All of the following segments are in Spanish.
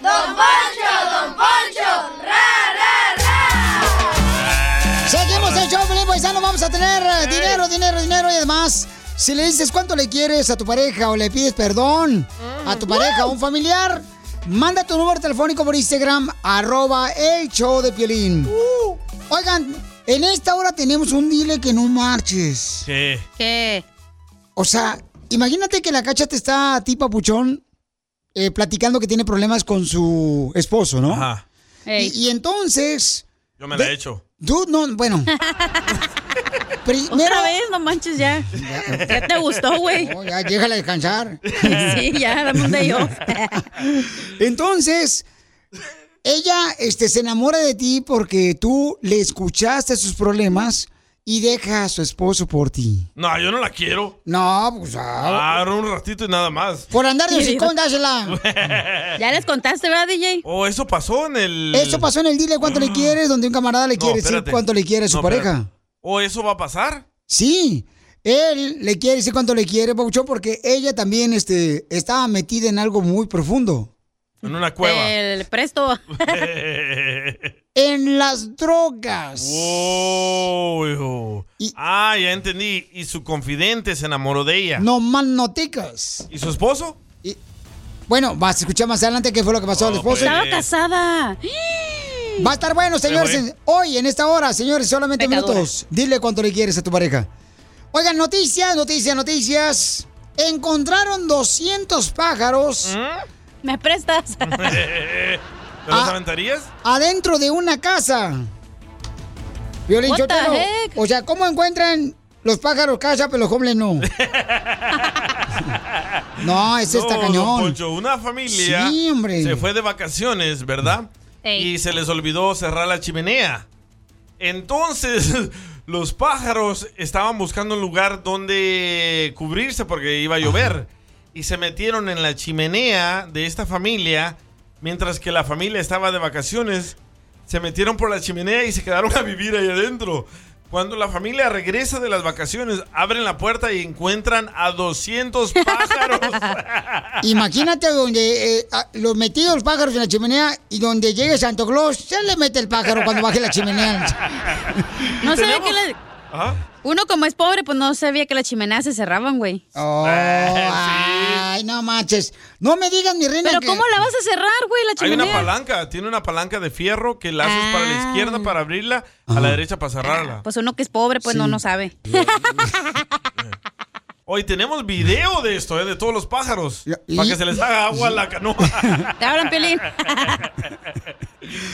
¡Don Poncho, Don Poncho! ¡Ra, ra, Seguimos el show, Felipe Paisano. Vamos a tener eh, dinero, dinero, dinero y además. Si le dices cuánto le quieres a tu pareja o le pides perdón a tu pareja o un familiar, manda tu número telefónico por Instagram, arroba el show de Piolín. Oigan, en esta hora tenemos un dile que no marches. ¿Qué? ¿Qué? O sea, imagínate que la cacha te está a ti, papuchón, eh, platicando que tiene problemas con su esposo, ¿no? Ajá. Y, y entonces, Yo me la he hecho. tú, no, bueno. Primero, Otra vez, no manches ya. Ya te gustó, güey. No, ya, déjala descansar. Sí, ya, dame un off. Entonces, ella este, se enamora de ti porque tú le escuchaste sus problemas y deja a su esposo por ti. No, yo no la quiero. No, pues ah, Ah, un ratito y nada más. por andar de hocicón, dásela. Ya les contaste, ¿verdad, DJ? Oh, eso pasó en el. Eso pasó en el dile cuánto le quieres, donde un camarada le No, quiere decir cuánto le quiere a su No, pareja. espérate. Oh, eso va a pasar. Sí, él le quiere decir cuánto le quiere, Pauchón, porque ella también este, estaba metida en algo muy profundo. En una cueva. El presto. En las drogas. Oh, hijo. Ah, ya entendí. Y su confidente se enamoró de ella. No más noticas. ¿Y su esposo? Bueno, vas a escuchar más adelante qué fue lo que pasó al esposo. Estaba casada. Va a estar bueno, señores. hoy, en esta hora, señores, solamente minutos. Dile cuánto le quieres a tu pareja. Oigan, noticias, noticias, noticias. Encontraron 200 pájaros ¿Me prestas? ¿Te los Ah. aventarías? adentro de una casa. Violín What the Sotelo, heck? O sea, ¿cómo encuentran los pájaros casa, pero los hombres no? no, ese está No, cañón. don Poncho, una familia Sí, hombre. se fue de vacaciones, ¿verdad? Y se les olvidó cerrar la chimenea. Entonces, los pájaros estaban buscando un lugar donde cubrirse porque iba a llover. Y se metieron en la chimenea de esta familia, mientras que la familia estaba de vacaciones. Se metieron por la chimenea y se quedaron a vivir ahí adentro. Cuando la familia regresa de las vacaciones, abren la puerta y encuentran a 200 pájaros. Imagínate donde eh, los metidos los pájaros en la chimenea y donde llegue Santo Claus, se le mete el pájaro cuando baje la chimenea. No sabía que la- Uno como es pobre, pues no sabía que las chimeneas se cerraban, güey. Oh, ay, no manches. No me digas, mi reina. Pero que- ¿cómo la vas a cerrar, güey, la Hay una chimenea? palanca, tiene una palanca de fierro que la haces para la izquierda para abrirla, a la derecha para cerrarla. Pues uno que es pobre, pues no, Sí. no sabe. Hoy tenemos video de esto, ¿eh? de todos los pájaros, y- para que se les haga agua a la canoa. Te hablan, Pelín.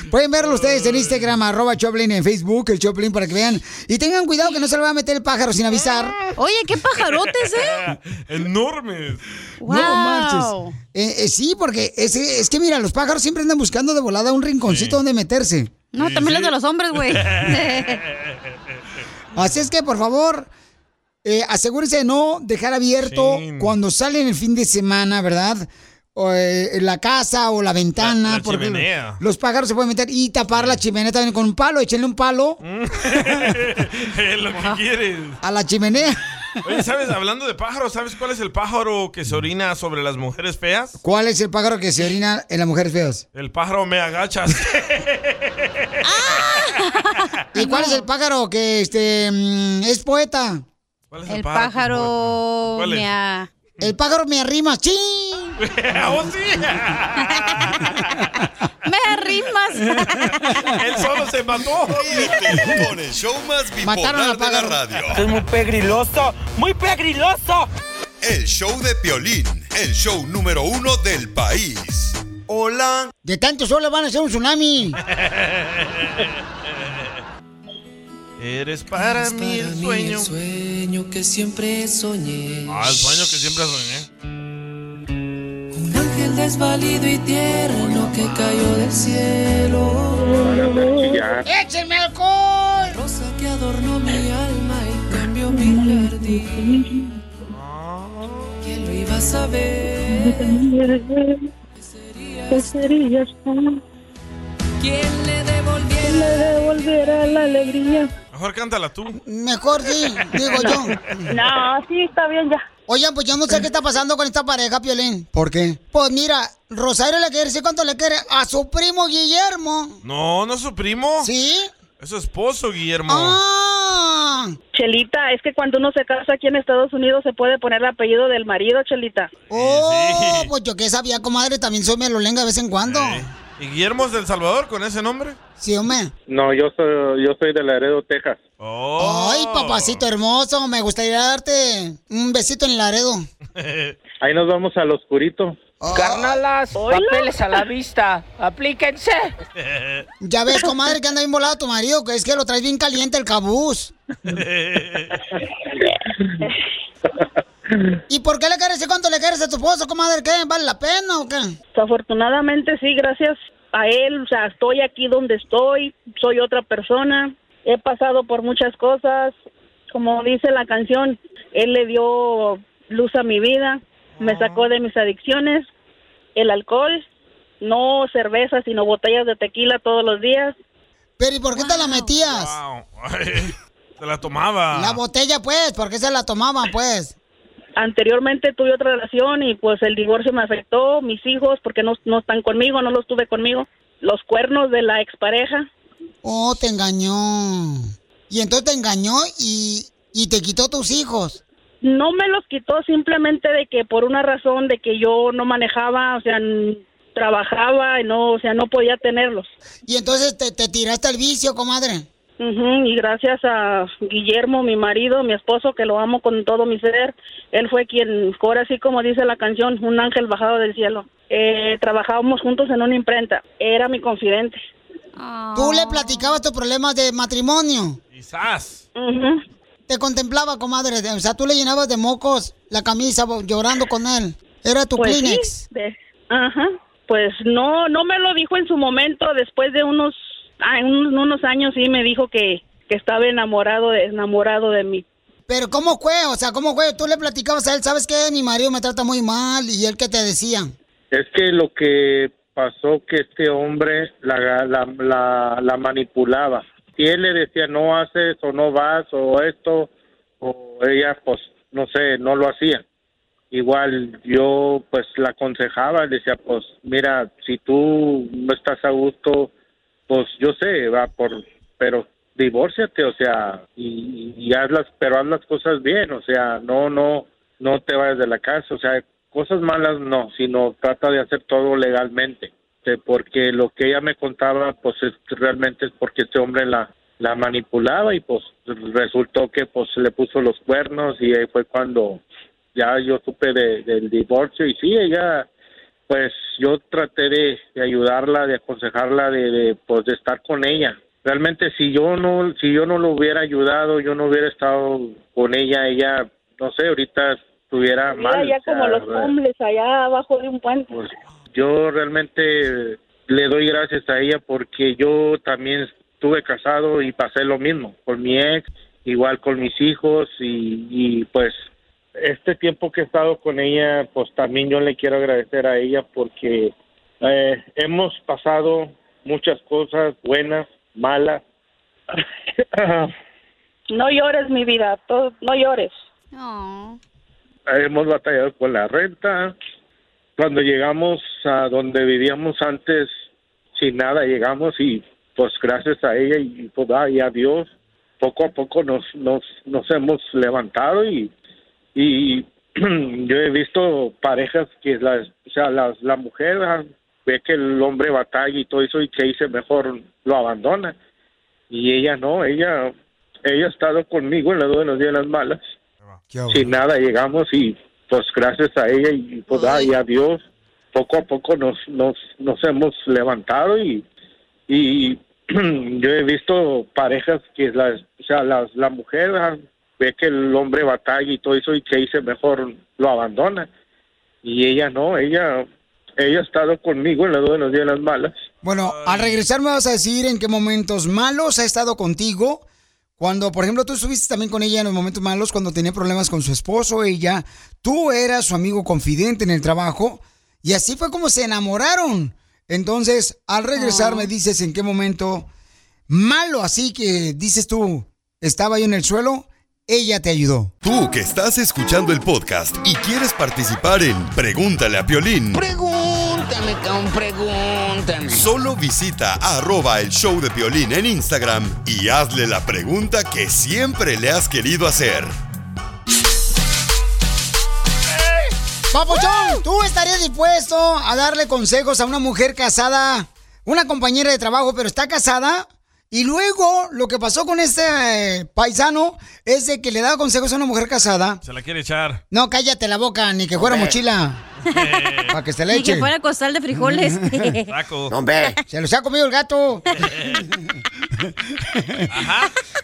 Pueden verlo ustedes en Instagram, arroba Choplin, en Facebook, el Choplin, para que vean. Y tengan cuidado que no se le va a meter el pájaro sin avisar. Oye, qué pajarotes, ¿eh? Enormes. No manches. Eh, eh, sí, porque es, es que mira, los pájaros siempre andan buscando de volada un rinconcito donde meterse. No, también los de los hombres, güey. Así es que, por favor, eh, asegúrense de no dejar abierto cuando salen el fin de semana, ¿verdad? O, eh, la casa o la ventana. La- la porque chimenea. Los pájaros se pueden meter y tapar la chimenea también con un palo. Échenle un palo es lo que quieres. a la chimenea. Oye, ¿sabes? Hablando de pájaros, ¿sabes cuál es el pájaro que se orina sobre las mujeres feas? ¿Cuál es el pájaro que se orina en las mujeres feas? El pájaro me agachas. ¿Y cuál es el pájaro que este mm, es poeta? ¿Cuál es El pájaro ¿Cuál es? mea- El pájaro me arrima, ¡ching! ¡Oh, sí! ¡Me arrimas! Él solo se mató. Con el show más Mataron bipolar de la pájaro. radio. Es muy pegriloso, muy pegriloso. El show de Piolín, el show número uno del país. Hola. De tanto solo van a hacer un tsunami. Eres para mí el sueño. sueño que siempre soñé. Ah, el sueño que siempre soñé. Un ángel desvalido y tierno que cayó del cielo. ¡Échenme alcohol! Rosa que adornó mi alma y cambió mi jardín. ¿Quién lo iba a saber? ¿Qué serías tú? ¿Quién le devolviera? Le devolverá la alegría. Mejor cántala tú. Mejor sí, digo yo. No, sí, está bien ya. Oigan, pues yo no sé qué está pasando con esta pareja, Piolín. ¿Por qué? Pues mira, Rosario le quiere decir cuánto le quiere a su primo Guillermo. No, no es su primo. ¿Sí? Es su esposo, Guillermo. Ah. Chelita, es que cuando uno se casa aquí en Estados Unidos se puede poner el apellido del marido, Chelita. Oh, pues yo que sabía, comadre, también soy melolenga de vez en cuando. ¿Y Guillermo es del Salvador con ese nombre? Sí, hombre. No, yo soy, yo soy de Laredo, Texas. Oh. Ay, papacito hermoso, me gustaría darte un besito en el Laredo. Ahí nos vamos al oscurito. Carnalas, papeles a la vista. Aplíquense. Ya ves, comadre, que anda bien volado tu marido, que es que lo traes bien caliente el cabús. ¿Y por qué le quieres decir cuánto le quieres a tu esposo, comadre? ¿Qué? ¿Vale la pena o qué? Afortunadamente sí, gracias a él, o sea, estoy aquí donde estoy, soy otra persona, he pasado por muchas cosas, como dice la canción, él le dio luz a mi vida, me sacó de mis adicciones, el alcohol, no cerveza, sino botellas de tequila todos los días. Pero ¿y por qué te la metías? Wow. Ay, la tomaba. La botella, pues, ¿por qué se la tomaba, pues? Anteriormente tuve otra relación y pues el divorcio me afectó, mis hijos, porque no, no están conmigo, no los tuve conmigo, los cuernos de la expareja. Oh, te engañó. Y entonces te engañó y, y te quitó tus hijos. No me los quitó simplemente de que por una razón de que yo no manejaba, o sea, trabajaba y no, o sea, no podía tenerlos. Y entonces te, te tiraste al vicio, comadre. Ujú, y gracias a Guillermo, mi marido, mi esposo, que lo amo con todo mi ser, él fue quien, ahora así como dice la canción, un ángel bajado del cielo. Eh, trabajábamos juntos en una imprenta, era mi confidente. Tú le platicabas tus problemas de matrimonio. Quizás. Te contemplaba, comadre. O sea, tú le llenabas de mocos la camisa llorando con él. Era tu Pues sí, Kleenex. de- ajá, pues no, no me lo dijo en su momento, después de unos, unos, unos años sí me dijo que, que estaba enamorado de, enamorado de mí. Pero ¿cómo fue? O sea, ¿cómo fue? Tú le platicabas a él, ¿sabes qué? Mi marido me trata muy mal. ¿Y él qué te decía? Es que lo que pasó que este hombre la, la, la, la manipulaba. Si él le decía no haces o no vas o esto, o ella pues no sé, no lo hacía. Igual yo pues la aconsejaba, le decía pues mira, si tú no estás a gusto, pues yo sé, va por, pero divórciate, o sea, y, y haz las, pero haz las cosas bien, o sea, no, no, no te vayas de la casa, o sea, cosas malas no, sino trata de hacer todo legalmente, porque lo que ella me contaba, pues es, realmente es porque este hombre la, la manipulaba y pues resultó que pues le puso los cuernos y ahí fue cuando ya yo supe de- del divorcio y sí, ella, pues yo traté de, de ayudarla, de aconsejarla, de, de, pues de estar con ella. Realmente si yo no, si yo no lo hubiera ayudado, yo no hubiera estado con ella, ella, no sé, ahorita estuviera mal. ya o sea, como los hombres allá abajo de un puente. pues, yo realmente le doy gracias a ella porque yo también estuve casado y pasé lo mismo con mi ex, igual con mis hijos y, y pues este tiempo que he estado con ella, pues también yo le quiero agradecer a ella porque eh, hemos pasado muchas cosas buenas, malas. No llores, mi vida, todo, no llores. hemos batallado con la renta. Cuando llegamos a donde vivíamos antes, sin nada, llegamos y pues gracias a ella y, pues, y a Dios, poco a poco nos, nos, nos hemos levantado y, y yo he visto parejas que las, o sea, las, la mujer ah, ve que el hombre batalla y todo eso y que dice mejor lo abandona. Y ella no, ella, ella ha estado conmigo en las buenas y en las malas. Sin nada llegamos y pues gracias a ella y pues ay, a Dios poco a poco nos, nos, nos hemos levantado y, y yo he visto parejas que las, o sea, las, la mujer ah, ve que el hombre batalla y todo eso y que dice mejor lo abandona. Y ella no, ella, ella ha estado conmigo en las buenas y en las malas. Bueno, al regresar me vas a decir en qué momentos malos ha estado contigo. Cuando, por ejemplo, tú estuviste también con ella en los momentos malos, cuando tenía problemas con su esposo, ella, tú eras su amigo confidente en el trabajo, y así fue como se enamoraron. Entonces, al regresar me dices en qué momento malo, así que dices tú, estaba yo en el suelo, ella te ayudó. Tú que estás escuchando el podcast y quieres participar en Pregúntale a Piolín. Pregúntame, cabrón, pregúntame. Solo visita arroba el show de Piolín en Instagram y hazle la pregunta que siempre le has querido hacer. Papuchón, ¿tú estarías dispuesto a darle consejos a una mujer casada, una compañera de trabajo, pero está casada? Y luego lo que pasó con este eh, paisano es de que le daba consejos a una mujer casada. Se la quiere echar. No, cállate la boca, ni que fuera Hombre. mochila. Para que se le Ni eche. que fuera costal de frijoles. Saco. Hombre, se los ha comido el gato.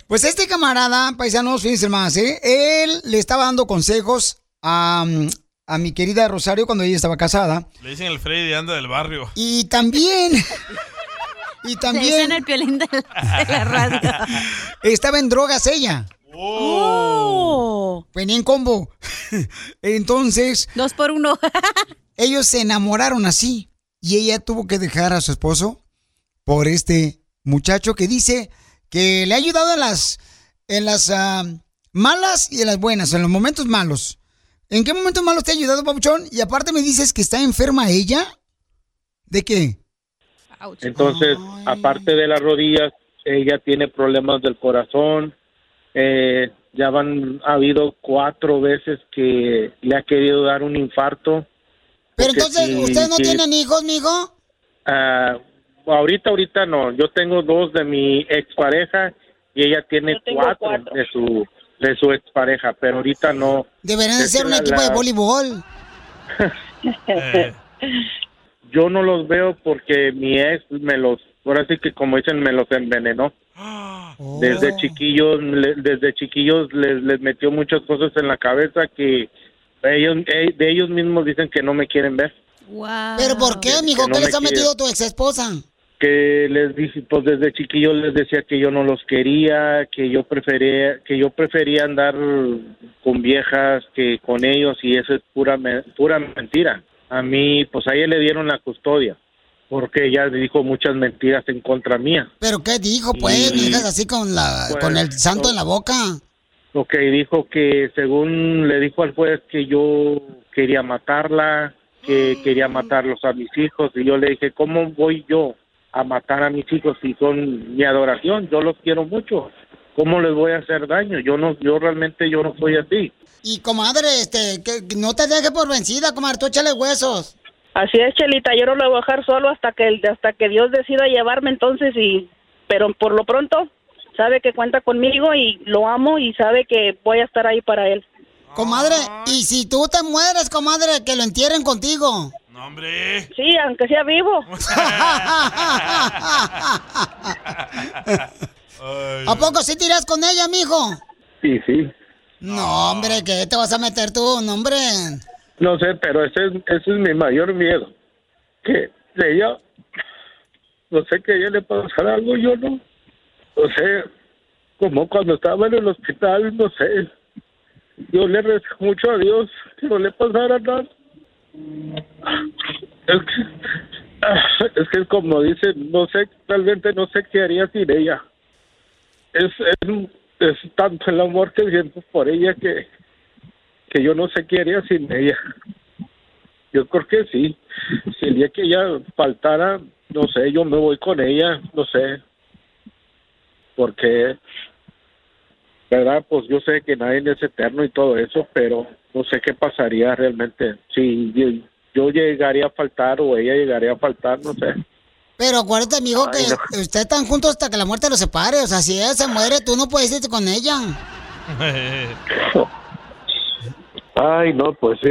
Pues este camarada, paisanos, fíjense más, ¿eh? Él le estaba dando consejos a, mm, a mi querida Rosario cuando ella estaba casada. Le dicen el Freddy anda del barrio. Y también... Y también en el piolín de la, de la radio. estaba en drogas ella. Oh. Venía en combo. Entonces... Dos por uno. ellos se enamoraron así. Y ella tuvo que dejar a su esposo por este muchacho que dice que le ha ayudado en las, en las ah, malas y en las buenas, en los momentos malos. ¿En qué momentos malos te ha ayudado, Papuchón? Y aparte me dices que está enferma ella. ¿De qué? Entonces, aparte de las rodillas, ella tiene problemas del corazón. Eh, ya van, ha habido cuatro veces que le ha querido dar un infarto. Pero entonces, sí, ¿ustedes no sí. tienen hijos, mijo? Ah, ahorita, ahorita no. Yo tengo dos de mi expareja y ella tiene cuatro, cuatro. de su de su expareja, pero ahorita no. Deberían de ser un la- equipo de voleibol. Yo no los veo porque mi ex me los, ahora sí que como dicen, me los envenenó. Desde chiquillos, le- desde chiquillos les, les metió muchas cosas en la cabeza que ellos, eh, de ellos mismos dicen que no me quieren ver. ¿Pero por qué, mijo? que no ¿Qué me les ha quiere. metido tu ex esposa? que les dije pues desde chiquillos les decía que yo no los quería que yo prefería que yo prefería andar con viejas que con ellos y eso es pura me- pura mentira a mí pues a ella le dieron la custodia porque ella dijo muchas mentiras en contra mía ¿Pero qué dijo, pues? Y- así con, la, Pues, con el santo en la boca. lo que dijo que según le dijo al juez que yo quería matarla, que quería matarlos a mis hijos y yo le dije, ¿cómo voy yo a matar a mis hijos si son mi adoración? Yo los quiero mucho. ¿Cómo les voy a hacer daño? Yo no yo realmente yo no soy así. Y comadre, este, que no te dejes por vencida, comadre, tú échale huesos. Así es, Chelita, yo no lo voy a dejar solo hasta que hasta que Dios decida llevarme entonces y pero por lo pronto sabe que cuenta conmigo y lo amo y sabe que voy a estar ahí para él. Comadre, y si tú te mueres, comadre, que lo entierren contigo. No, hombre. Sí, aunque sea vivo. ¿A poco sí tiras con ella, mijo? Sí, sí. No, hombre, ¿qué te vas a meter tú? No, hombre. No sé, pero ese es, ese es mi mayor miedo. Que de ella, no sé que a ella le pasar algo, yo no. No sé, como cuando estaba en el hospital, no sé. Yo le rezo mucho a Dios que no le pasara nada. Es que, es que es como dice, no sé, realmente no sé qué haría sin ella. Es, es, tanto el amor que siento por ella que, que yo no sé qué haría sin ella. Yo creo que sí. Si el día que ella faltara, no sé, yo me voy con ella, no sé. Porque ¿verdad? Pues yo sé que nadie es eterno y todo eso, pero no sé qué pasaría realmente si yo, yo llegaría a faltar o ella llegaría a faltar, no sé. Pero acuérdate, amigo, Ay, que ustedes están juntos hasta que la muerte los separe. O sea, si ella se muere, tú no puedes irte con ella. Ay, no, pues sí.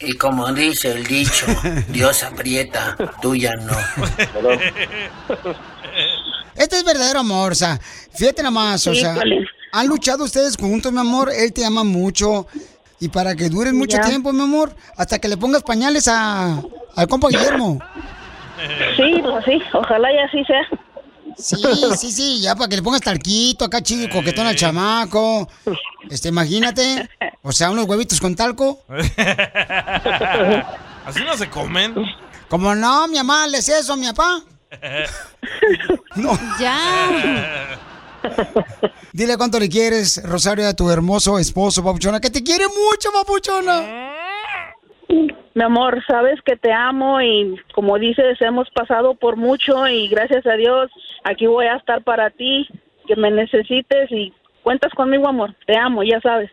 Y como dice el dicho, Dios aprieta, tú ya no. Este es verdadero amor, o sea, fíjate nomás, o Sí, sea, han luchado ustedes juntos, mi amor, él te ama mucho. Y para que duren mucho Ya. tiempo, mi amor, hasta que le pongas pañales a, al compa Guillermo. Sí, pues sí, ojalá y así sea. Sí, sí, sí, ya para que le pongas talquito acá chido y coquetón al chamaco. Este, imagínate, o sea, unos huevitos con talco. Así no se comen. Como no, mi mamá le hace eso a mi papá. No. Ya. Dile cuánto le quieres, Rosario, a tu hermoso esposo, papuchona, que te quiere mucho, papuchona. Mi amor, sabes que te amo y como dices, hemos pasado por mucho y gracias a Dios aquí voy a estar para ti, que me necesites y cuentas conmigo, amor. Te amo, ya sabes.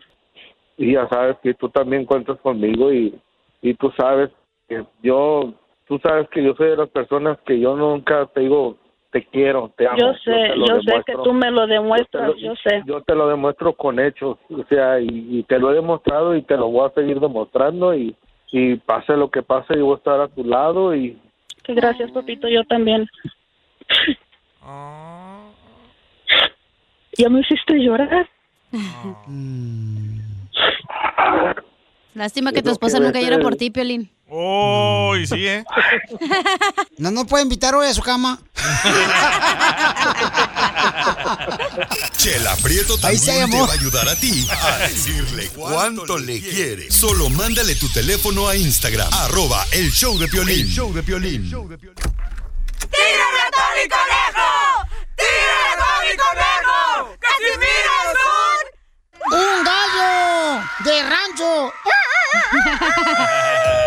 Y ya sabes que tú también cuentas conmigo y, y tú sabes que yo, tú sabes que yo soy de las personas que yo nunca te digo, te quiero, te amo. Yo sé, yo sé que tú me lo demuestras, Yo sé. Yo te lo demuestro con hechos, o sea, y, y te lo he demostrado y te lo voy a seguir demostrando y, y pase lo que pase, yo voy a estar a tu lado y gracias, papito, yo también. Ya me hiciste llorar. Lástima que tu esposa que nunca llora por ti, Piolín. Oh, y sí, ¿eh? No nos puede invitar hoy a su cama. Chela Prieto Ahí también se te llamó. va a ayudar a ti a decirle cuánto le quiere. Solo mándale tu teléfono a Instagram, arroba el show de Piolín. El show de Piolín. ¡Tírame a Tony Conejo! ¡Tírame a Tony Conejo! ¡Casimiro es un... ¡Un gallo de rancho!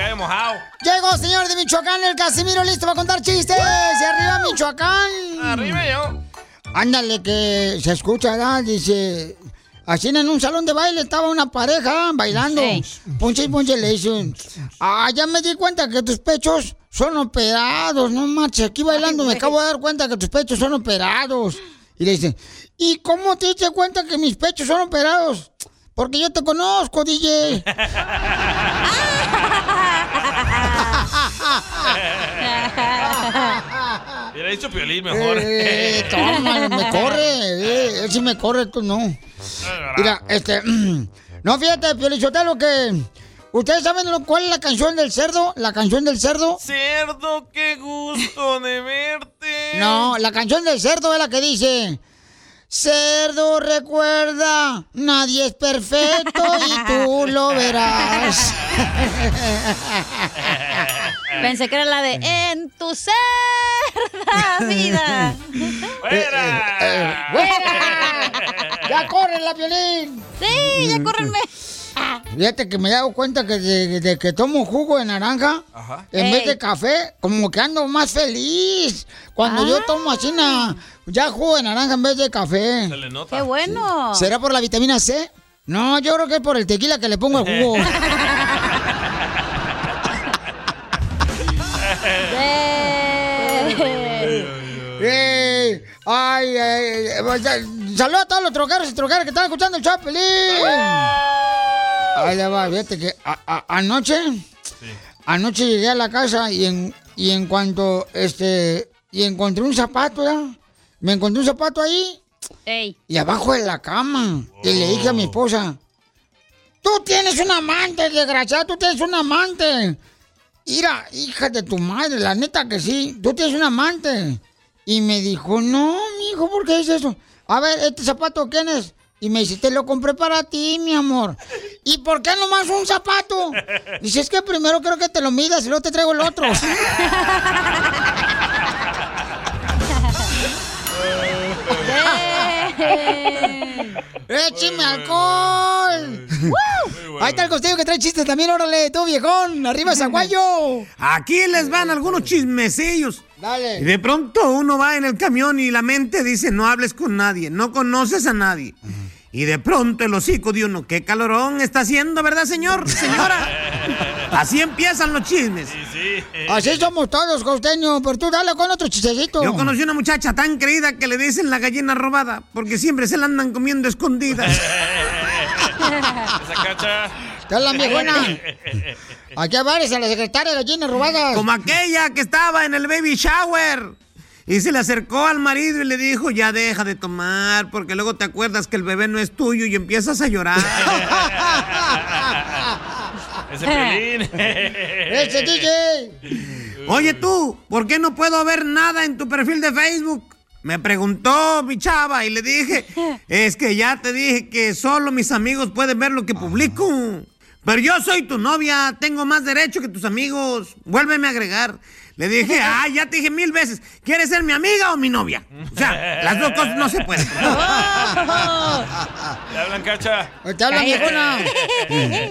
Cae mojado. Llegó, señor de Michoacán, el Casimiro listo para contar chistes. ¡Y arriba, Michoacán! Arriba yo. Ándale, que se escucha, ¿verdad? Dice, así en un salón de baile estaba una pareja bailando. Ponche y ponche le dicen, ah, ya me di cuenta que tus pechos son operados, no marches, aquí bailando me acabo de dar cuenta que tus pechos son operados. Y le dicen, ¿y cómo te diste cuenta que mis pechos son operados? Porque yo te conozco, DJ. Hubiera dicho Piolín mejor. Eh, toma, me corre. eh, él sí me corre, tú no. Mira, este. No, fíjate, Piolichotelo, que. ¿Ustedes saben lo- cuál es la canción del cerdo? ¿La canción del cerdo? Cerdo, qué gusto de verte. No, la canción del cerdo es la que dice. Cerdo, recuerda, nadie es perfecto y tú lo verás. Pensé que era la de En tu cerda vida. ¡Fuera! ¡Ya corren la violín! Sí, ya córrenme. Fíjate que me he dado cuenta que de, de que tomo jugo de naranja, en Ey. vez de café, como que ando más feliz. Cuando yo tomo así, na- ya jugo de naranja en vez de café. Se le nota. Qué bueno. ¿Será por la vitamina C? No, yo creo que es por el tequila que le pongo al jugo. ¡Ey! ¡Ay, ay! ay, ¡Saludos a todos los troqueros y troqueras que están escuchando el Chapelín! Ahí le va, fíjate que a- a- anoche, anoche llegué a la casa y en, y en cuanto, este, y encontré un zapato, ¿ya? Me encontré un zapato ahí Ey. y abajo de la cama. Y le dije a mi esposa, tú tienes un amante, desgraciado, tú tienes un amante. Mira, hija de tu madre, la neta que sí, tú tienes un amante. Y me dijo, no, mijo, ¿por qué dices eso? A ver, ¿este zapato quién es? Y me dice, te lo compré para ti, mi amor. ¿Y por qué nomás un zapato? Dice, es que primero creo que te lo midas y luego te traigo el otro. ¡Écheme alcohol! Ahí está el costeño que trae chistes también, órale, tú viejón, arriba Zaguayo. Aquí les van algunos chismecillos Dale. Y de pronto uno va en el camión y la mente dice, no hables con nadie, no conoces a nadie. Y de pronto el hocico de uno, qué calorón está haciendo, ¿verdad, señor? Señora. Así empiezan los chismes. Así somos todos, costeño. Pero tú dale con otro chistecito. Yo conocí una muchacha tan creída que le dicen la gallina robada, porque siempre se la andan comiendo escondidas. Esa cacha. ¿Qué es la viejona? Aquí varias a la secretaria gallinas robadas. Como aquella que estaba en el baby shower. Y se le acercó al marido y le dijo, ya deja de tomar, porque luego te acuerdas que el bebé no es tuyo y empiezas a llorar. Ese pelín. ¡Ese DJ! Oye tú, ¿por qué no puedo ver nada en tu perfil de Facebook? Me preguntó mi chava y le dije, es que ya te dije que solo mis amigos pueden ver lo que publico. Pero yo soy tu novia, tengo más derecho que tus amigos. Vuélveme a agregar. Le dije, ah, ya te dije mil veces, ¿quieres ser mi amiga o mi novia? O sea, las dos cosas no se pueden. ¿Te hablan, cacha? Te hablan, viejona.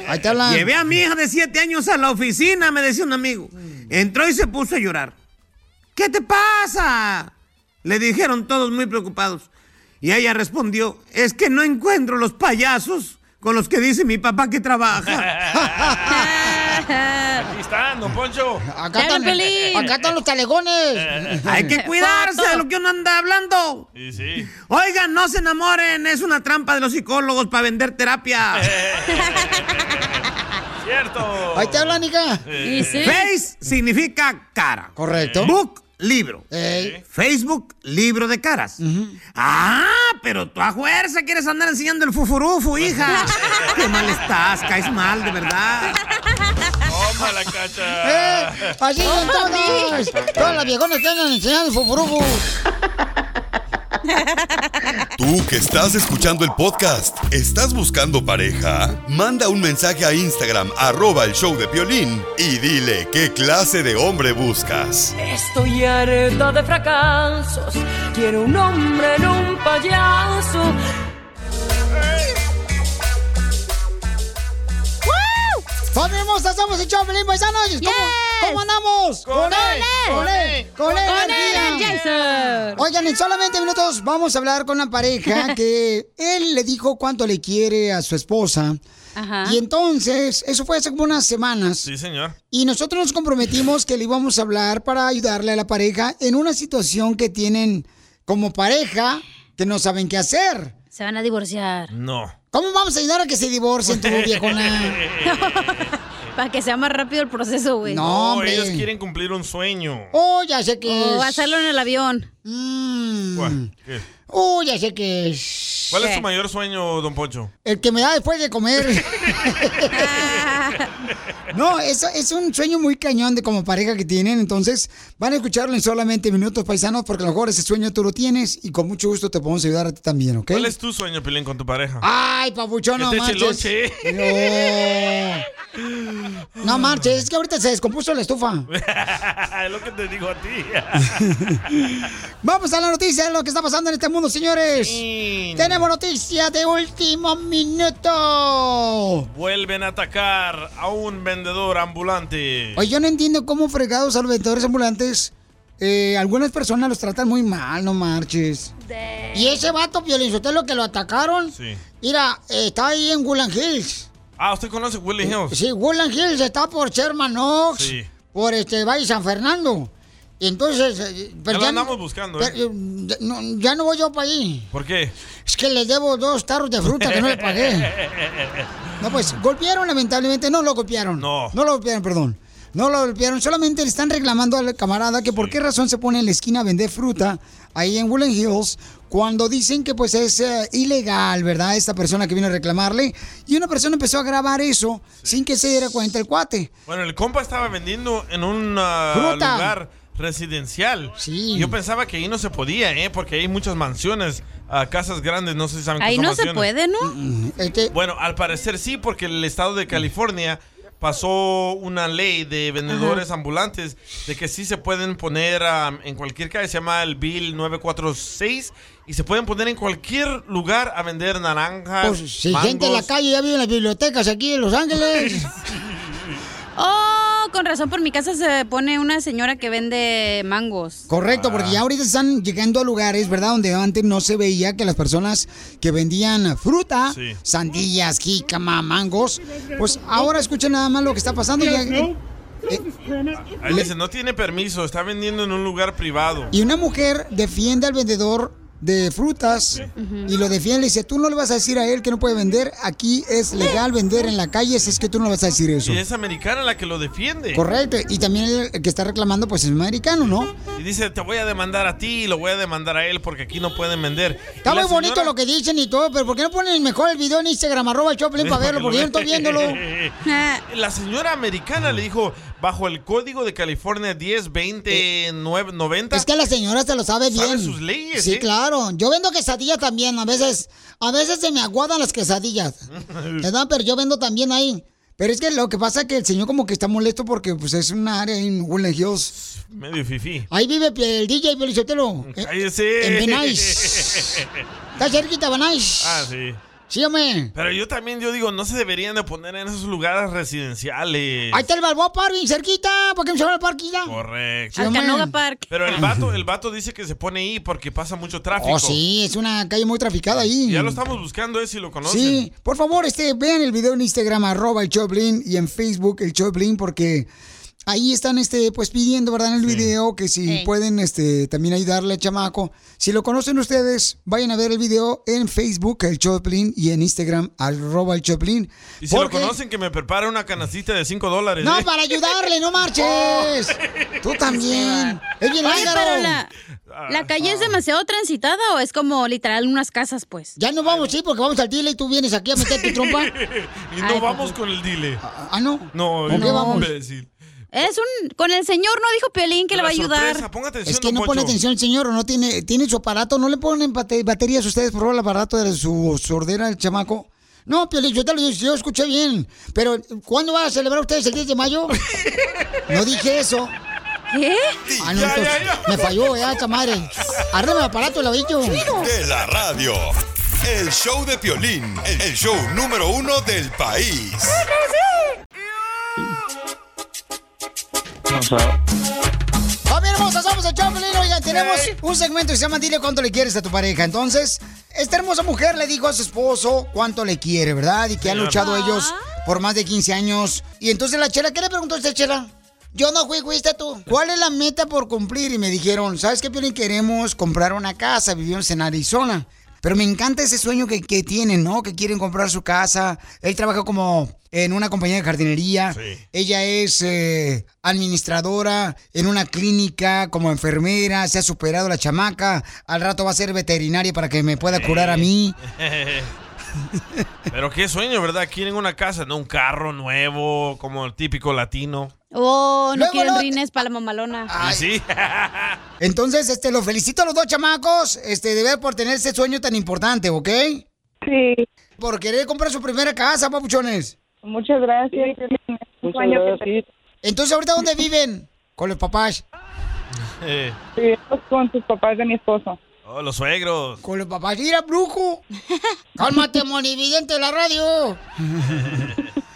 Ahí te hablan. Llevé a mi hija de siete años a la oficina, me decía un amigo. Entró y se puso a llorar. ¿Qué te pasa? Le dijeron todos muy preocupados. Y ella respondió, es que no encuentro los payasos con los que dice mi papá que trabaja. Aquí están, don Poncho. Acá están, acá están los talegones. Hay que cuidarse de lo que uno anda hablando. Sí, sí. Oigan, no se enamoren, es una trampa de los psicólogos para vender terapia. Cierto. Ahí te hablan, hija. Face significa cara. Correcto. Book, libro. Facebook, libro de caras. Ah, pero tú a fuerza quieres andar enseñando el fufurufu, hija. Qué mal estás, caes mal, de verdad. Toma la Eh, cacha. así son todas. Todas las viejonas andan enseñando el fufurufu. Tú que estás escuchando el podcast, ¿estás buscando pareja? Manda un mensaje a Instagram, arroba el show de violín, y dile qué clase de hombre buscas. Estoy harta de fracasos. Quiero un hombre en un payaso. ¡Familia hermosa! ¡Somos el Choplin Paisanos! ¿Cómo, ¿Cómo andamos? ¡Con él! él! ¡Con él! ¡Con él! ¡Con él, Jason! Oigan, en solamente minutos vamos a hablar con una pareja que él le dijo cuánto le quiere a su esposa. Ajá. Y entonces, eso fue hace como unas semanas. Sí, señor. Y nosotros nos comprometimos que le íbamos a hablar para ayudarle a la pareja en una situación que tienen como pareja que no saben qué hacer. Se van a divorciar. No. ¿Cómo vamos a ayudar a que se divorcien, tu viejona? Para que sea más rápido el proceso, güey. No, hombre. ellos quieren cumplir un sueño. Oh, ya sé que O es. hacerlo en el avión. Mm. ¿Cuál? ¿Qué? Oh, ya sé que es. ¿Cuál es su mayor sueño, don Poncho? El que me da después de comer. no, es, es un sueño muy cañón de como pareja que tienen. Entonces, van a escucharlo en solamente minutos paisanos, porque a lo mejor ese sueño tú lo tienes y con mucho gusto te podemos ayudar a ti también, ¿ok? ¿Cuál es tu sueño, Pilín, con tu pareja? Ay, papuchón, no lonche. No. no marches, es que ahorita se descompuso la estufa. es lo que te digo a ti. Vamos a la noticia de lo que está pasando en este mundo, señores. Tenemos noticia de último minuto. Vuelven a atacar a un vendedor ambulante. Oye, yo no entiendo cómo fregados a los vendedores ambulantes. eh, algunas personas los tratan muy mal, no marches. Y ese vato, lo que lo atacaron, Sí. mira, eh, está ahí en Woodland Hills. Ah, ¿usted conoce Willie Hills? Sí, Woodland Hills está por Sherman Oaks, Sí. por este Valle San Fernando. Entonces... eh, Ya lo no- andamos buscando, pero, ¿eh? eh, ya no, ya no voy yo para ahí. ¿Por qué? Es que le debo dos tarros de fruta que no le pagué. No, pues, golpearon lamentablemente, no lo golpearon. No. No lo golpearon, perdón. No lo golpearon, solamente le están reclamando al camarada que por qué razón se pone en la esquina a vender fruta ahí en Woodland Hills cuando dicen que pues es eh, ilegal, ¿verdad? Esta persona que vino a reclamarle. Y una persona empezó a grabar eso sin que se diera cuenta el cuate. Bueno, el compa estaba vendiendo en un Fruta. lugar residencial. Sí. Yo pensaba que ahí no se podía, ¿eh? Porque hay muchas mansiones, ah, casas grandes, no sé si saben Ahí no se puede, ¿no? Este, Bueno, al parecer sí, porque el estado de California pasó una ley de vendedores ambulantes de que sí se pueden poner ah, en cualquier calle, se llama el Bill 946, y se pueden poner en cualquier lugar a vender naranjas. Pues si gente en la calle ya vive en las bibliotecas aquí en Los Ángeles. Oh, con razón por mi casa se pone una señora que vende mangos. Correcto, porque ya ahorita están llegando a lugares, ¿verdad? Donde antes no se veía que las personas que vendían fruta, Sí. sandías, jícama, mangos, pues ahora escuchen nada más lo que está pasando. Ya- eh, Ahí dice, no tiene permiso, está vendiendo en un lugar privado. y una mujer defiende al vendedor de frutas y lo defiende. Le dice, tú no le vas a decir a él que no puede vender. Aquí es legal vender en la calle, así es que tú no le vas a decir eso. Y es americana la que lo defiende. Correcto. Y también el que está reclamando, pues es americano, ¿no? Y dice, te voy a demandar a ti y lo voy a demandar a él porque aquí no pueden vender. Está muy bonito lo que dicen y todo, pero ¿por qué no ponen mejor el video en Instagram, arroba el Choplin, para verlo? Porque yo no estoy viéndolo. La señora americana le dijo, bajo el código de California 10, 20, 9, 90. Es que la señora se lo sabe Sabe bien. sus leyes, Sí, ¿eh? claro. Yo vendo quesadillas también. A veces, a veces se me aguadan las quesadillas. ¿Verdad? Pero yo vendo también ahí. Pero es que lo que pasa es que el señor como que está molesto porque pues es una área en Hills. Medio fifí. Ahí vive el DJ Pelizotelo. Cállese. En Benais. Está cerquita, Benais. Ah, sí. Sí, hombre. Pero yo también, yo digo, no se deberían de poner en esos lugares residenciales. Ahí está el Balboa Park, bien cerquita. ¿Por qué me llama el parque ya? Correcto. Canoga Park. Pero el vato, el vato dice que se pone ahí porque pasa mucho tráfico. Oh, sí, es una calle muy traficada ahí. Ya lo estamos buscando, eh, si lo conocen. Sí, por favor, este, vean el video en Instagram, arroba el Choplin, y en Facebook el Choplin, porque ahí están, este, pues pidiendo, ¿verdad? En el video que si Sí. pueden, este, también ayudarle al chamaco. Si lo conocen ustedes, vayan a ver el video en Facebook, el Choplin, y en Instagram, arroba el Choplin. Y si lo conocen, que me prepare una canacita de 5 dólares. No, ¿eh? para ayudarle, no marches. Tú también. Es bien Oye, pero la, la calle es demasiado transitada o es como literal unas casas, pues. Ya no vamos, sí, porque vamos al dile y tú vienes aquí a meter tu trompa. y no vamos con el dile. Ah, no. No, ¿Con qué vamos? imbécil. Es un. Con el señor no dijo Piolín que le va a ayudar. Es que no pone atención el señor o no tiene, tiene su aparato, no le ponen bate- baterías ustedes, por favor, el aparato de su sordera, el chamaco. No, Piolín, yo te lo digo, yo escuché bien. Pero, ¿cuándo van a celebrar ustedes el 10 de mayo? No dije eso. ¿Qué? Ah, no, Ya, entonces, ya, ya. me falló, ya, chamadre. Arregla el aparato, el ladillo. De la radio. El show de Piolín, el show número uno del país. ¡Familia hermosa! Somos el Choplin. Oigan, tenemos un segmento que se llama Dile cuánto le quieres a tu pareja. Entonces, esta hermosa mujer le dijo a su esposo cuánto le quiere, ¿verdad? Y que han luchado ellos por más de 15 años. Y entonces la chela, ¿qué le preguntó esta chela? Yo no fui, fuiste tú. ¿Cuál es la meta por cumplir? Y me dijeron, ¿sabes qué, Piolín? Queremos comprar una casa. Vivimos en Arizona. Pero me encanta ese sueño que, que tienen, ¿no? Que quieren comprar su casa. Él trabaja como en una compañía de jardinería. Ella es eh, administradora en una clínica como enfermera. Se ha superado la chamaca. Al rato va a ser veterinaria para que me pueda curar a mí. Pero qué sueño, ¿verdad? Quieren una casa, no un carro nuevo, como el típico latino. Oh, no Luego, quieren luego- rines para la mamalona. Y sí. Entonces, este, los felicito a los dos chamacos, este, de ver por tener ese sueño tan importante, ¿ok? Sí. Por querer comprar su primera casa, papuchones. Muchas gracias. Un sueño que Entonces, ¿ahorita dónde viven? Con los papás. Eh, Vivimos con sus papás de mi esposo. oh, los suegros. Con los papás. Mira, brujo. Cálmate, monividente de la radio.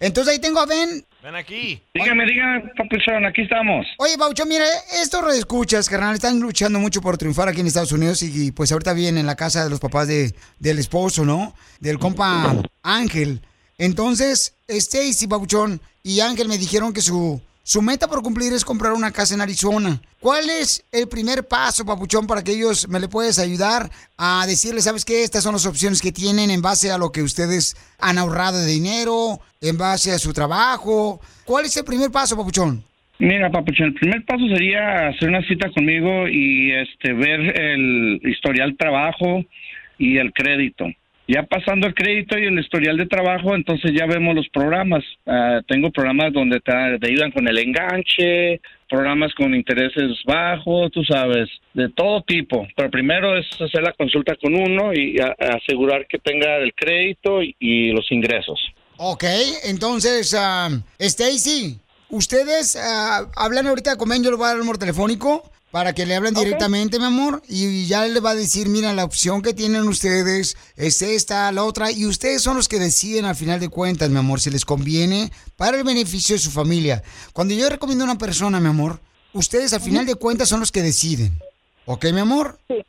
Entonces ahí tengo a Ben. Ven aquí. Dígame, dígame, papuchón, aquí estamos. Oye, Baucho, mira, estos redescuchas, carnal, están luchando mucho por triunfar aquí en Estados Unidos y pues ahorita vienen en la casa de los papás de, del esposo, ¿no? Del compa Ángel. Entonces, Stacy, Bauchón y Ángel me dijeron que su, su meta por cumplir es comprar una casa en Arizona. ¿Cuál es el primer paso, Papuchón, para que ellos me le puedes ayudar a decirles, sabes qué, estas son las opciones que tienen en base a lo que ustedes han ahorrado de dinero, en base a su trabajo? ¿Cuál es el primer paso, Papuchón? Mira, papuchón, el primer paso sería hacer una cita conmigo y este ver el historial trabajo y el crédito. Ya pasando el crédito y el historial de trabajo, entonces ya vemos los programas. Ah, tengo programas donde te, te ayudan con el enganche, programas con intereses bajos, tú sabes, de todo tipo. Pero primero es hacer la consulta con uno y a- asegurar que tenga el crédito y, los ingresos. Ok, entonces, ah, Stacy, ustedes ah, hablan ahorita con Ben, yo les voy a dar el número telefónico para que le hablen directamente, mi amor, y ya le va a decir, mira, la opción que tienen ustedes es esta, la otra, y ustedes son los que deciden al final de cuentas, mi amor, si les conviene para el beneficio de su familia. Cuando yo recomiendo a una persona, mi amor, ustedes al final de cuentas son los que deciden. ¿Ok, mi amor? Sí.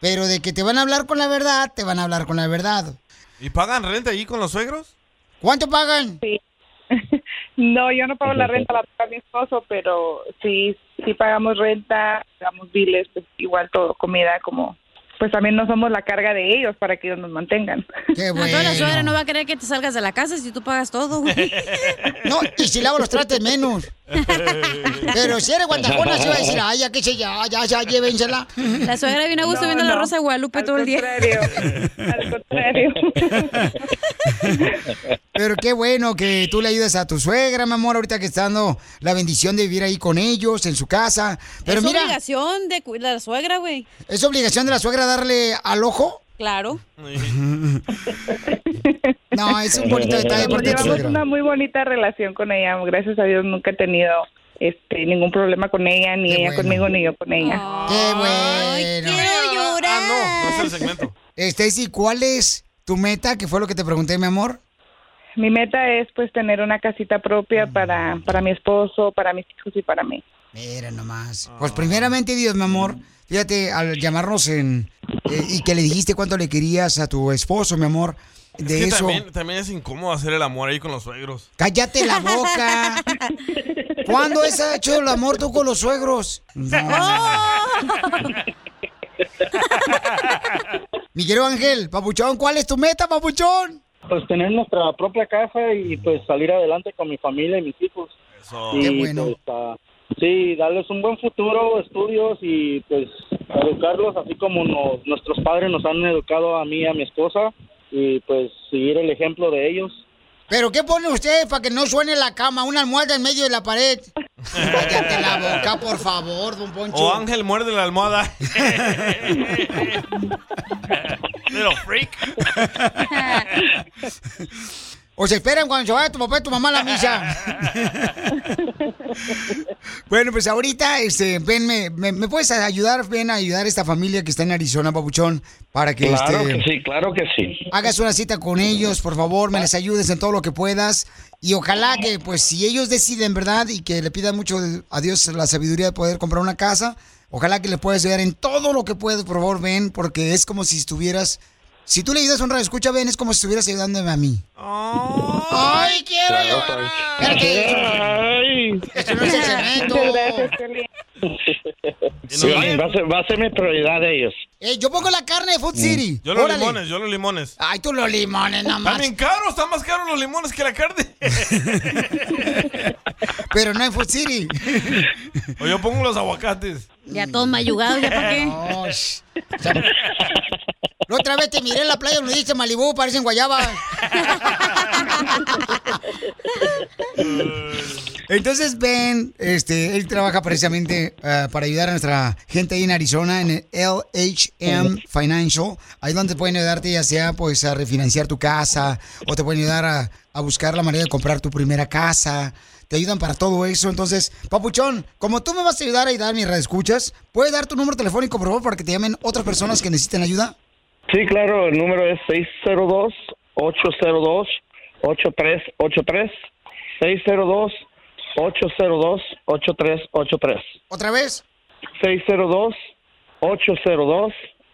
Pero de que te van a hablar con la verdad, te van a hablar con la verdad. ¿Y pagan renta ahí con los suegros? ¿Cuánto pagan? Sí. No, yo no pago la renta, la paga mi esposo, pero sí, sí pagamos renta, pagamos biles, pues igual todo, comida, como, pues también no somos la carga de ellos para que ellos nos mantengan. Qué No, toda la suegra no va a querer que te salgas de la casa si tú pagas todo, güey. No, y si lavo los trastes menos. Pero si eres guantajona, se va a decir, ay, ya que se ya, ya, ya, llévensela. La suegra viene a gusto No, viendo la. Rosa de Guadalupe todo el día. Al contrario. Pero qué bueno que tú le ayudes a tu suegra, mi amor, ahorita que está dando la bendición de vivir ahí con ellos, en su casa. Pero es mira, obligación de, la suegra, güey. ¿es obligación de la suegra darle al ojo? Claro. No, es un bonito detalle por Llevamos suegra. una muy bonita relación con ella. Gracias a Dios nunca he tenido este ningún problema con ella, ni ella conmigo, ni yo con ella. Qué bueno. quiero llorar. Ah, no, no es el segmento. Stacy, ¿cuál es tu meta? Que fue lo que te pregunté, mi amor. Mi meta es pues tener una casita propia para, para mi esposo, para mis hijos y para mí. Mira nomás. Pues primeramente, Dios, mi amor, fíjate, al llamarnos en... eh, y que le dijiste cuánto le querías a tu esposo, mi amor, de es que eso... También, también es incómodo hacer el amor ahí con los suegros. ¡Cállate la boca! ¿Cuándo has hecho el amor tú con los suegros? No. Mi querido Ángel, papuchón, ¿cuál es tu meta, papuchón? Pues tener nuestra propia casa y pues salir adelante con mi familia y mis hijos. Y, Qué bueno. pues, sí, darles un buen futuro, estudios y pues educarlos así como nos- nuestros padres nos han educado a mí y a mi esposa y pues seguir el ejemplo de ellos. ¿Pero qué pone usted para que no suene la cama? Una almohada en medio de la pared. Cállate la boca, por favor, don Poncho. O Ángel muerde la almohada. Little freak. O se esperan cuando se vaya tu papá y tu mamá a la misa. bueno, pues ahorita, este, ven, me, me, me puedes ayudar, ven a ayudar a esta familia que está en Arizona, papuchón, para que, claro este, que sí, claro que sí. hagas una cita con ellos, por favor, me les ayudes en todo lo que puedas. Y ojalá que, pues, si ellos deciden, ¿verdad? Y que le pidan mucho a Dios la sabiduría de poder comprar una casa, ojalá que le puedas ayudar en todo lo que puedas, por favor, ven, porque es como si estuvieras... Si tú le ayudas a un radio, escucha, ven, es como si estuvieras ayudándome a mí. ¡Ay, quiero llorar! Ay. Esto no es el cemento. Sí, va, a ser, va a ser mi prioridad de ellos. Eh, yo pongo la carne de Food City. Yo los Órale. limones, yo los limones. Ay, tú los limones, nada Están más. bien caros, están más caros los limones que la carne. Pero no en Food City. o yo pongo los aguacates. Ya todos mayugados, ¿ya para qué? No, La otra vez te miré en la playa donde dice Malibú, parecen guayabas. Entonces, Ben, este, él trabaja precisamente eh, para ayudar a nuestra gente ahí en Arizona, en el LHM Financial. Ahí donde pueden ayudarte ya sea pues a refinanciar tu casa o te pueden ayudar a, a buscar la manera de comprar tu primera casa. Te ayudan para todo eso. Entonces, Papuchón, como tú me vas a ayudar a ayudar a mis escuchas, ¿puedes dar tu número telefónico, por favor, para que te llamen otras personas que necesiten ayuda? Sí, claro, el número es 602-802-8383. 602-802-8383. ¿Otra vez?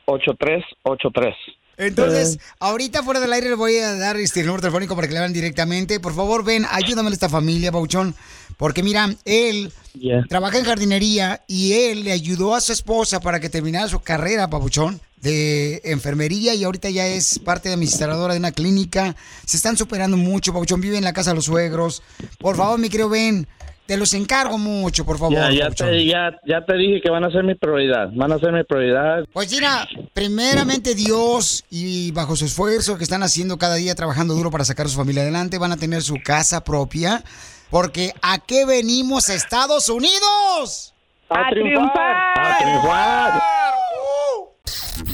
602-802-8383. Entonces, ahorita fuera del aire le voy a dar este número telefónico para que le hagan directamente. Por favor, ven, ayúdame a esta familia, Pauchón. Porque mira, él Yeah. trabaja en jardinería y él le ayudó a su esposa para que terminara su carrera, Papuchón, de enfermería y ahorita ya es parte administradora de una clínica. Se están superando mucho, Papuchón. Vive en la casa de los suegros. Por favor, mi querido Ben, te los encargo mucho, por favor. Ya, te, ya, ya te dije que van a ser mi prioridad. Van a ser mi prioridad. Pues mira, primeramente Dios y bajo su esfuerzo que están haciendo cada día trabajando duro para sacar a su familia adelante, van a tener su casa propia. Porque ¿a qué venimos a Estados Unidos? ¡A triunfar! ¡A triunfar!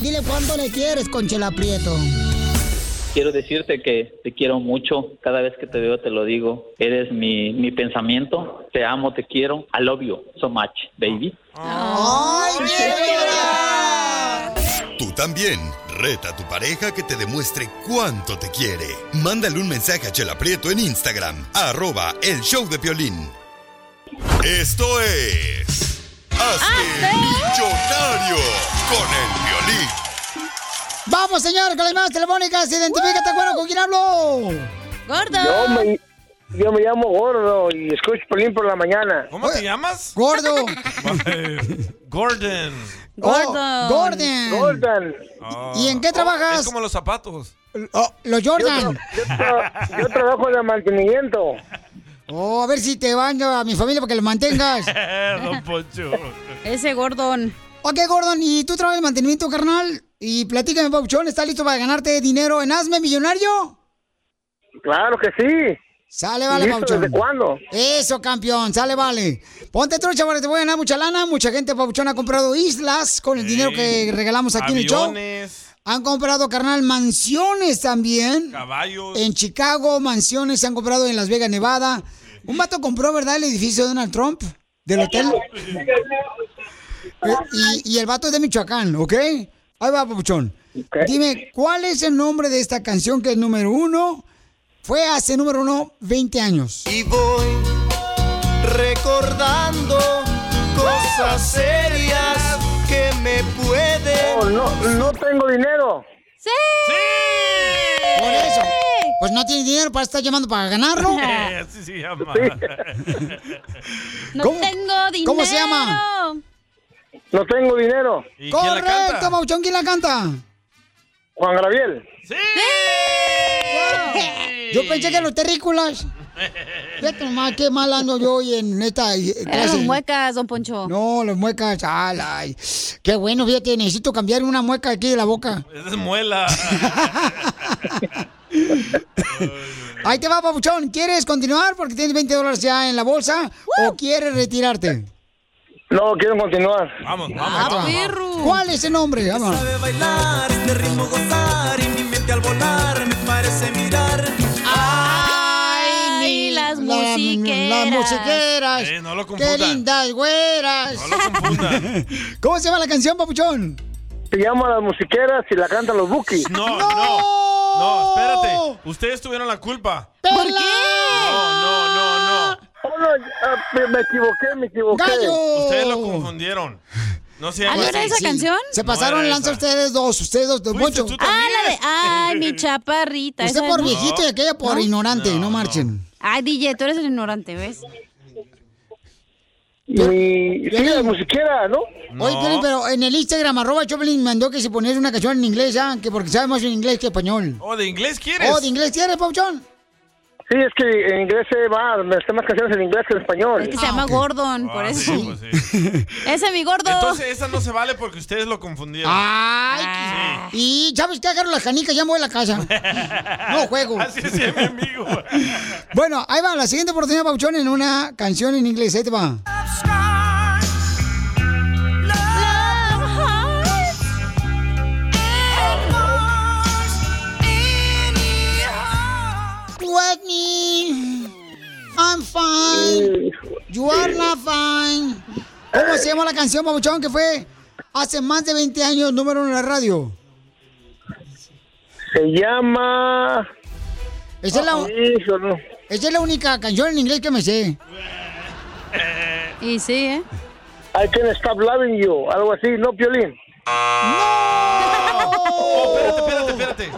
Dile cuánto le quieres, Conchela Prieto. quiero decirte que te quiero mucho. Cada vez que te veo te lo digo. Eres mi, mi pensamiento. Te amo, te quiero. I love you so much, baby. ¡Ay, Tú también. Reta a tu pareja que te demuestre cuánto te quiere. Mándale un mensaje a Chela Prieto en Instagram. Arroba el show de Piolín. Esto es... Hazte millonario con el violín. Vamos, señor, con las llamadas telefónicas. Identifícate, bueno, ¿con quién hablo? Gordo. Yo me, yo me llamo Gordo y escucho Pelín por la mañana. ¿Cómo te llamas? Gordo. Gordon. Oh, Gordon. Gordon. ¿Y en qué Oh, trabajas? Es como los zapatos. Oh, los Jordan. Yo, tra- yo trabajo de mantenimiento. Oh, a ver si te baño a mi familia para que los mantengas. Don Poncho. Ese Gordon. Ok, Gordon, ¿y tú trabajas en mantenimiento, carnal? Y platícame, Pauchón, ¿estás listo para ganarte dinero en Hazme Millonario? Claro que sí. Sale, vale, ¿Listo Pauchón. desde cuándo? Eso, campeón, sale, vale. Ponte trucha porque te voy a ganar mucha lana. Mucha gente, Pauchón, ha comprado islas con el dinero que regalamos aquí en el show. Aviones, Han comprado, carnal, mansiones también. caballos. En Chicago, mansiones se han comprado en Las Vegas, Nevada. Un vato compró, ¿verdad?, el edificio de Donald Trump, del hotel. Y, y el vato es de Michoacán, ¿ok? Ahí va, papuchón. Dime, ¿cuál es el nombre de esta canción que es número uno? Fue hace número uno 20 años. Y voy recordando cosas serias que me pueden. Oh, no, no tengo dinero. ¡Sí! Por eso. Pues no tiene dinero para estar llamando para ganarlo. Así se llama. No ¿Cómo? tengo dinero. ¿Cómo se llama? No tengo dinero. ¿Y quién la canta? Correcto, Pauchón, ¿quién la canta? Juan Gabriel. ¡Sí! Yo pensé que los terrícolas. Fíjate nomás qué mal ando yo hoy en esta eh, clase. los muecas, don Poncho. No, los muecas, ay. Qué bueno, fíjate, necesito cambiar una mueca aquí de la boca. Esa es muela. Ahí te va, papuchón. ¿Quieres continuar porque tienes 20 dólares ya en la bolsa o quieres retirarte? No, quiero continuar. Vamos, Ah, vamos. te va. ¿Cuál es el nombre? Vamos. Sabe bailar, este ritmo gozar y mi mente al volar me parece mirar. Las La- musiqueras. Las musiqueras. Eh, no lo Qué lindas güeras. No lo confundan. ¿Cómo se llama la canción, papuchón? Se llama Las Musiqueras y la cantan los Bookies. No, no. No, espérate. Ustedes tuvieron la culpa. ¿Por No, no, no, no. Oh, no, ah, me, me equivoqué, me equivoqué. ¡Gallo! Ustedes lo confundieron. No se ¿Ah, no era esa canción? Se No pasaron era lanza ustedes dos, ustedes dos, Poncho. tú Ah, la de. Ay, mi chaparrita. Usted esa por no. viejito y aquella por ¿No? ignorante, no, No, no. marchen. Ay, DJ, tú eres el ignorante, ¿ves? Y sí, Las Musiqueras, ¿no? Oye, No. Piolín, pero en el Instagram, arroba Choplin, mandó que si ponías una canción en inglés, ¿ah? Que porque sabe más en inglés que español. Oh, ¿de inglés quieres? Oh, ¿de inglés quieres, Pauchón? Sí, es que en inglés sé más, me sé más canciones en inglés que en español. Es que se Ah, llama ok. Gordon, por Ah, eso. sí, pues sí. Ese mi gordo. Entonces esa no se vale porque ustedes lo confundieron. Ay, Ah. y ¿sabes qué? Agarro las canicas, ya me voy a la casa. No juego. Así es, mi amigo. Bueno, ahí va, la siguiente oportunidad, Pauchón, en una canción en inglés. Ahí te va. Whitney, I'm fine. You are not fine. ¿Cómo se llama la canción, Pabuchón, que fue hace más de 20 años número uno en la radio? Se llama... Esa es, la, Hijo, no. esa es la única canción en inglés que me sé. Y sí, ¿eh? I can't stop loving you, algo así, ¿no, Piolín? Oh, espérate, espérate, espérate.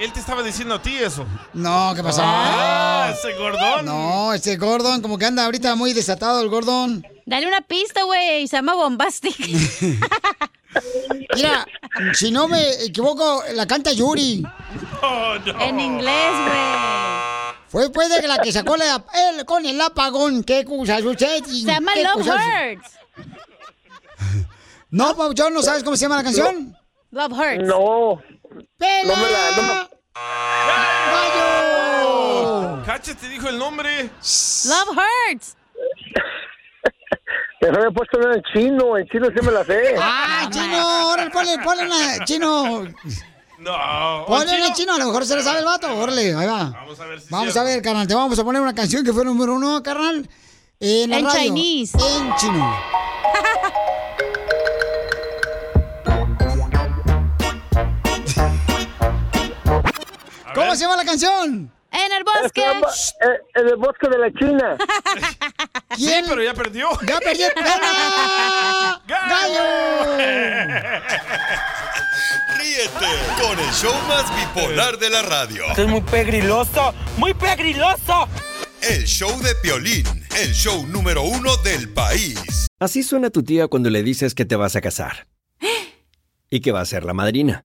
Él te estaba diciendo a ti eso. No, ¿qué pasó? Ah, ese gordón. No, ese Gordon, como que anda ahorita muy desatado el Gordon. Dale una pista, güey. Se llama Bombastic. Mira, si no me equivoco, la canta Yuri. Oh, no. en inglés, güey. Fue después de la que sacó la, el, con el apagón. ¿Qué cosa sucede? Se llama ¿Qué Love Hurts. No, Pauchón, ¿no sabes cómo se llama la canción? Love Hurts. No, ¡Pela! no me la... No me... ¡Gallo! Cacha te dijo el nombre. Love Hurts. Me había puesto en chino, en chino sí me la sé. ¡Ah, chino! Ahora ponle, ponle una, chino. No. Ponle en el chino, a lo mejor se le sabe el vato. Órale, ahí va. Vamos a ver si Vamos a ver, carnal. Te vamos a poner una canción que fue número uno, carnal. En la En radio. Chinese. En chino. ¿Cómo se llama la canción? En el bosque. En el bosque de la China. Sí, pero ya perdió. ¡Ya perdió! ¡Gana! ¡Gallo! Ríete con el show más bipolar de la radio. Esto es muy pegriloso, muy pegriloso. El show de Piolín, el show número uno del país. Así suena tu tía cuando le dices que te vas a casar. Y que va a ser la madrina.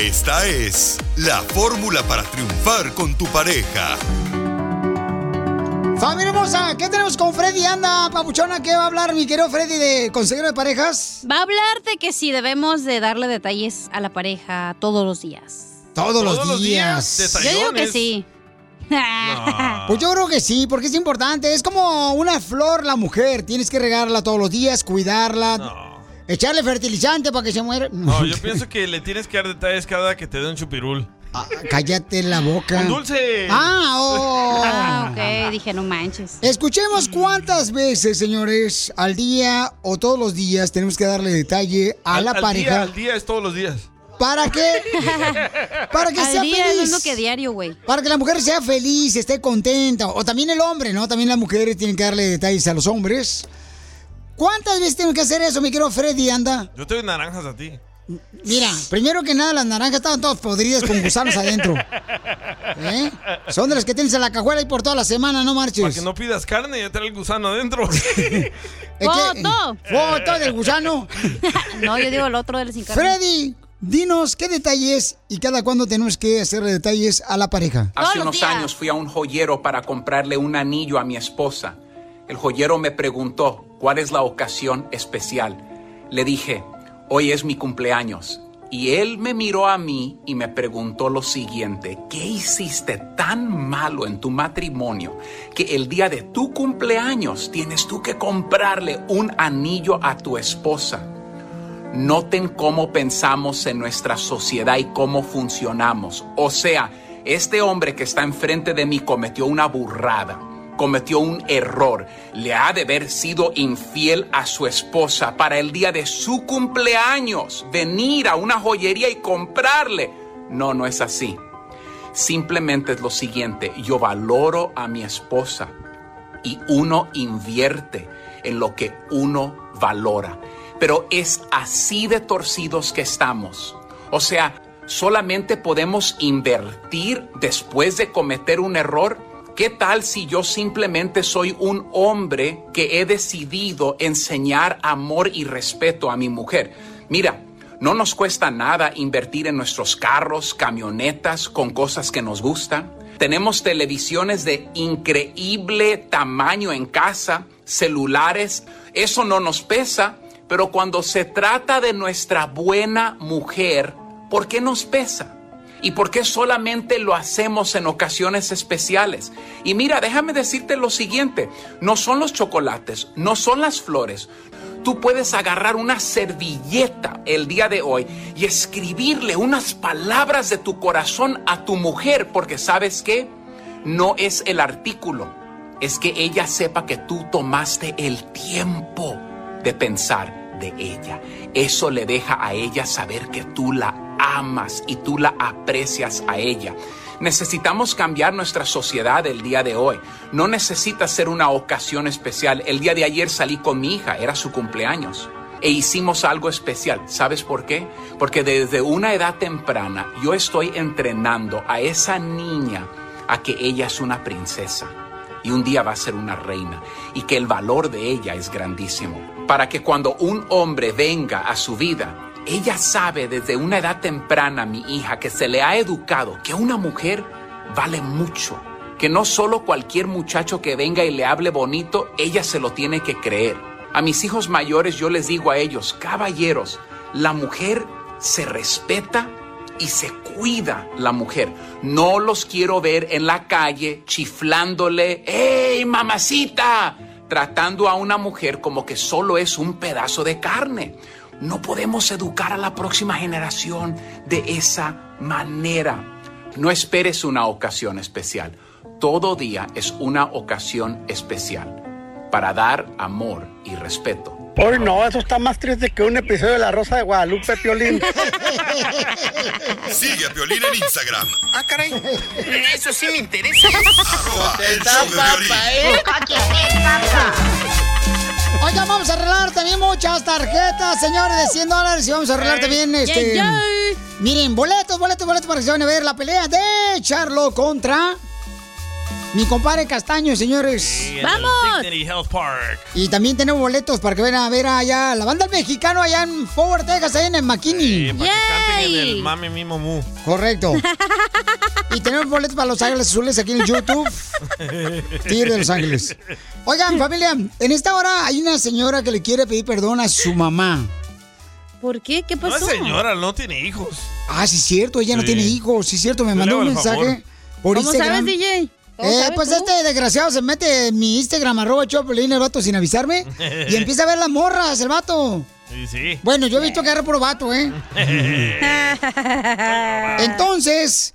Esta es la fórmula para triunfar con tu pareja. Familia hermosa, ¿qué tenemos con Freddy? Anda, papuchona, ¿qué va a hablar mi querido Freddy de consejero de parejas? Va a hablar de que si debemos de darle detalles a la pareja todos los días. Todos, los días. Yo digo que sí. Pues yo creo que sí, porque es importante. Es como una flor la mujer. Tienes que regarla todos los días, cuidarla. Echarle fertilizante para que se muera. No, yo pienso que le tienes que dar detalles cada que te dé un chupirul. Ah, cállate la boca. Un dulce. Ah, oh. Ah, ok, dije, no manches. Escuchemos cuántas veces, señores, al día o todos los días tenemos que darle detalle a Al- la al pareja. Día, al día es todos los días. ¿Para qué? Para que Al sea día es feliz. lo mismo que diario, güey. Para que la mujer sea feliz, esté contenta. O también el hombre, ¿no? También las mujeres tienen que darle detalles a los hombres. ¿Cuántas veces tenemos que hacer eso, mi querido Freddy? Anda. Yo te doy naranjas a ti. Mira, primero que nada, las naranjas estaban todas podridas con gusanos adentro. ¿Eh? Son de las que tienes en la cajuela y por toda la semana, no Para marches. que no pidas carne y ya trae el gusano adentro. ¡Foto! ¡Foto del gusano! No, yo digo el otro del sin carne. Freddy, dinos qué detalles y cada cuándo tenemos que hacerle detalles a la pareja. Hace unos años fui a un joyero para comprarle un anillo a mi esposa. El joyero me preguntó cuál es la ocasión especial. Le dije, hoy es mi cumpleaños. Y él me miró a mí y me preguntó lo siguiente, ¿qué hiciste tan malo en tu matrimonio que el día de tu cumpleaños tienes tú que comprarle un anillo a tu esposa? Noten cómo pensamos en nuestra sociedad y cómo funcionamos. O sea, este hombre que está enfrente de mí cometió una burrada, cometió un error. Le ha de haber sido infiel a su esposa para el día de su cumpleaños venir a una joyería y comprarle. No, no es así. Simplemente es lo siguiente, yo valoro a mi esposa y uno invierte en lo que uno valora. Pero es así de torcidos que estamos. O sea, solamente podemos invertir después de cometer un error. ¿Qué tal si yo simplemente soy un hombre que he decidido enseñar amor y respeto a mi mujer? Mira, no nos cuesta nada invertir en nuestros carros, camionetas, con cosas que nos gustan. Tenemos televisiones de increíble tamaño en casa, celulares. Eso no nos pesa, pero cuando se trata de nuestra buena mujer, ¿por qué nos pesa? ¿Y por qué solamente lo hacemos en ocasiones especiales? Y mira, déjame decirte lo siguiente, no son los chocolates, no son las flores. Tú puedes agarrar una servilleta el día de hoy y escribirle unas palabras de tu corazón a tu mujer, porque sabes qué, no es el artículo, es que ella sepa que tú tomaste el tiempo de pensar de ella. Eso le deja a ella saber que tú la amas y tú la aprecias a ella. Necesitamos cambiar nuestra sociedad el día de hoy. No necesita ser una ocasión especial. El día de ayer salí con mi hija, era su cumpleaños. E hicimos algo especial. ¿Sabes por qué? Porque desde una edad temprana yo estoy entrenando a esa niña a que ella es una princesa y un día va a ser una reina y que el valor de ella es grandísimo. Para que cuando un hombre venga a su vida, ella sabe desde una edad temprana, mi hija, que se le ha educado que una mujer vale mucho, que no solo cualquier muchacho que venga y le hable bonito, ella se lo tiene que creer. A mis hijos mayores yo les digo a ellos, caballeros, la mujer se respeta y se cuida la mujer. No los quiero ver en la calle chiflándole, ¡Ey, mamacita! Tratando a una mujer como que solo es un pedazo de carne. No podemos educar a la próxima generación de esa manera. No esperes una ocasión especial. Todo día es una ocasión especial para dar amor y respeto. Hoy no, eso está más triste que un episodio de La Rosa de Guadalupe, Piolín. Sigue a Piolín en Instagram. Ah, caray. Eso sí me interesa. Arroba el show de Piolín. Oigan, vamos a arreglar también muchas tarjetas, señores, de 100 dólares. Y vamos a arreglar también, este... Miren, boletos, boletos, boletos para que se van a ver la pelea de Charlo contra... Mi compadre Castaño, señores. ¡Vamos! Dignity Health Park. Y también tenemos boletos para que vayan a ver allá la banda del mexicano allá en Forward, Texas, ahí en el McKinney. Eh, para que canten en el Mami Mimo Mu. Correcto. y tenemos boletos para Los Ángeles Azules aquí en el YouTube. Tigre de Los Ángeles. Oigan, familia, en esta hora hay una señora que le quiere pedir perdón a su mamá. ¿Por qué? ¿Qué No, pasó? señora, no tiene hijos. Ah, sí es cierto, ella no Sí. tiene hijos, sí es cierto, me mandó un mensaje favor. por ¿Cómo Instagram. sabes, DJ? ¿Cómo Eh, pues tú? este desgraciado se mete en mi Instagram, arroba Choplin, el vato sin avisarme, y empieza a ver las morras, el vato. Sí, sí. Bueno, yo he visto que agarra por vato, ¿eh? Entonces,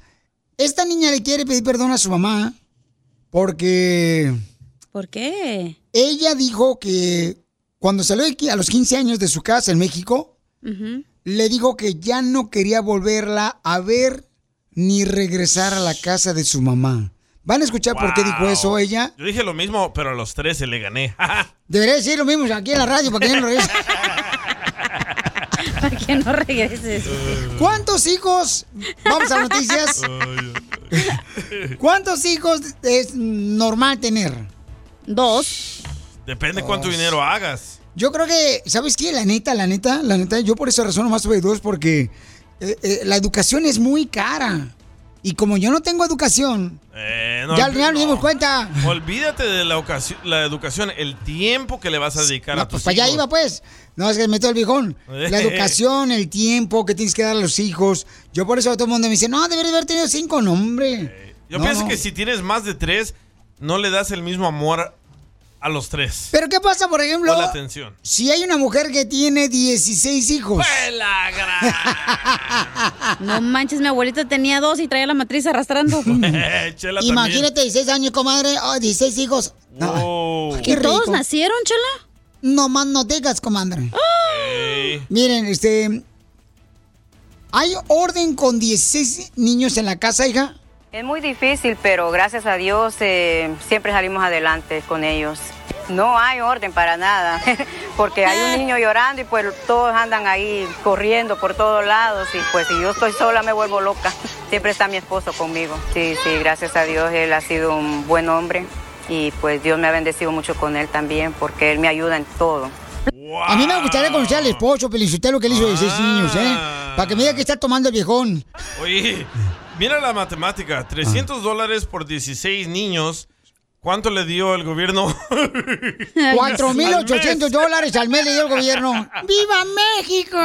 esta niña le quiere pedir perdón a su mamá porque ¿Por qué? ella dijo que cuando salió a los 15 años de su casa en México, le dijo que ya no quería volverla a ver ni regresar a la casa de su mamá. ¿Van a escuchar por qué dijo eso ella? Yo dije lo mismo, pero a los 13 le gané. Debería decir lo mismo aquí en la radio para que no regrese. Para que no regreses. ¿Cuántos hijos? Vamos a noticias. ¿Cuántos hijos es normal tener? Dos. Depende cuánto dinero hagas. Yo creo que, ¿sabes qué? La neta, la neta, la neta, yo por esa razón nomás tuve dos porque eh, eh, la educación es muy cara. Y como yo no tengo educación, Eh, no, ya al final nos dimos cuenta. Olvídate de la, la educación, el tiempo que le vas a dedicar a tus Pues para allá hijos. iba, pues. No, es que me metió el viejón. La educación, el tiempo que tienes que dar a los hijos. Yo por eso todo el mundo me dice, no, deberías haber tenido cinco, no, hombre. Yo No, pienso que si tienes más de tres, no le das el mismo amor a los tres. Pero ¿qué pasa, por ejemplo, la atención. si hay una mujer que tiene 16 hijos? No manches, mi abuelita tenía dos y traía la matriz arrastrando. Chela Imagínate 16 años, comadre. Oh, 16 hijos. No, Wow. qué ¿Y todos nacieron, chela? No más no digas, comadre. Ey. Miren, este... ¿Hay orden con 16 niños en la casa, hija? Es muy difícil, pero gracias a Dios eh, siempre salimos adelante con ellos. No hay orden para nada, porque hay un niño llorando y pues todos andan ahí corriendo por todos lados y pues si yo estoy sola me vuelvo loca. Siempre está mi esposo conmigo. Sí, sí, gracias a Dios él ha sido un buen hombre y pues Dios me ha bendecido mucho con él también porque él me ayuda en todo. A mí me gustaría conocer al esposo, lo que le hizo 16 niños, ¿eh? Para que me diga que está tomando el viejón. Oye, mira la matemática. 300 dólares por 16 niños ¿Cuánto le dio el gobierno? 4.800 dólares al mes le dio el gobierno. ¡Viva México!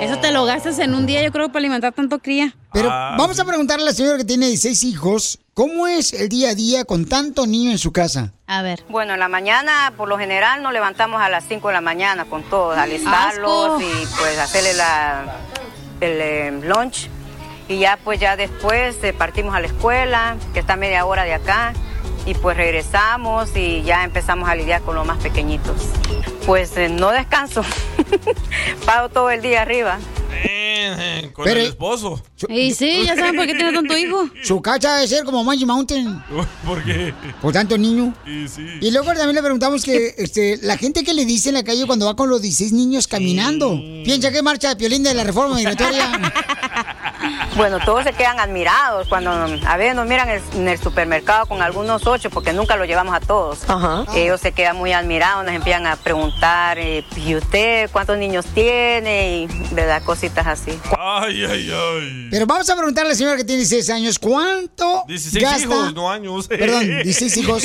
Eso te lo gastas en un día, yo creo, para alimentar tanto cría. Pero Ah, vamos a preguntarle a la señora que tiene 16 hijos, ¿cómo es el día a día con tanto niño en su casa? A ver. Bueno, en la mañana, por lo general, nos levantamos a las 5 de la mañana con todos, alistarlos Asco. y pues hacerle la, el eh, lunch. Y ya pues ya después eh, partimos a la escuela, que está a media hora de acá, y pues regresamos y ya empezamos a lidiar con los más pequeñitos. Pues eh, no descanso, pago todo el día arriba. Eh, con Pero- el esposo. Y sí, ya saben por qué tiene tanto hijo. Su casa debe ser como Magic Mountain, ¿Por qué? por tanto niño. Y sí. Y luego también le preguntamos que este, la gente que le dice en la calle cuando va con los 16 niños caminando, piensa que marcha de Piolín de la reforma migratoria. Bueno, todos se quedan admirados cuando a veces nos miran en el, supermercado con algunos ocho, porque nunca los llevamos a todos. Ellos se quedan muy admirados, nos empiezan a preguntar, eh, ¿y usted cuántos niños tiene? Y verdad, cositas así. Ay, ay, ay. Pero vamos a preguntarle a la señora que tiene 16 años, ¿cuánto 16 gasta? hijos, no años. Perdón, 16 hijos.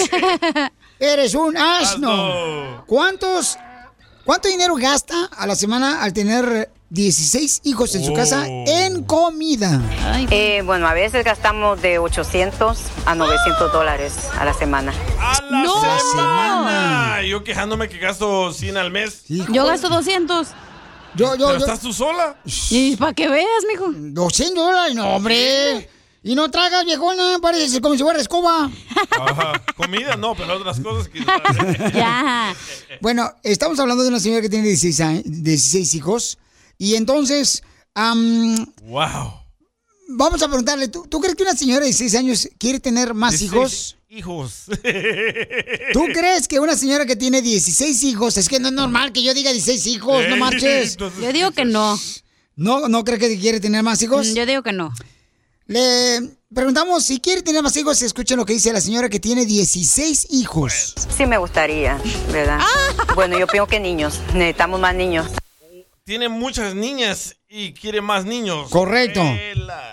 Eres un asno. Asno. ¿Cuántos, ¿Cuánto dinero gasta a la semana al tener 16 hijos en su casa Oh. en comida? Eh, bueno, a veces gastamos de 800 a 900 dólares a la semana. ¡A la ¡No! semana! Yo quejándome que gasto 100 al mes. Yo gasto 200. Yo, yo, ¿Pero yo. estás tú sola? Y para que veas, mijo. 200 dólares, no, hombre. Y no tragas, viejona, parece como si fuera escoba. Ajá. Comida no, pero otras cosas que... Ya. Bueno, estamos hablando de una señora que tiene 16, años- 16 hijos. Y entonces, am, Wow. vamos a preguntarle, ¿tú, tú crees que una señora de 16 años quiere tener más hijos? Hijos. ¿Tú crees que una señora que tiene 16 hijos, es que no es normal que yo diga 16 hijos, no marches? Entonces- Yo digo que no. ¿No, no cree que quiere tener más hijos? Mm, Yo digo que no. Le preguntamos si quiere tener más hijos, escuchen lo que dice la señora que tiene 16 hijos. Sí me gustaría, ¿verdad? Bueno, yo pienso que niños, necesitamos más niños. Tiene muchas niñas y quiere más niños. Correcto.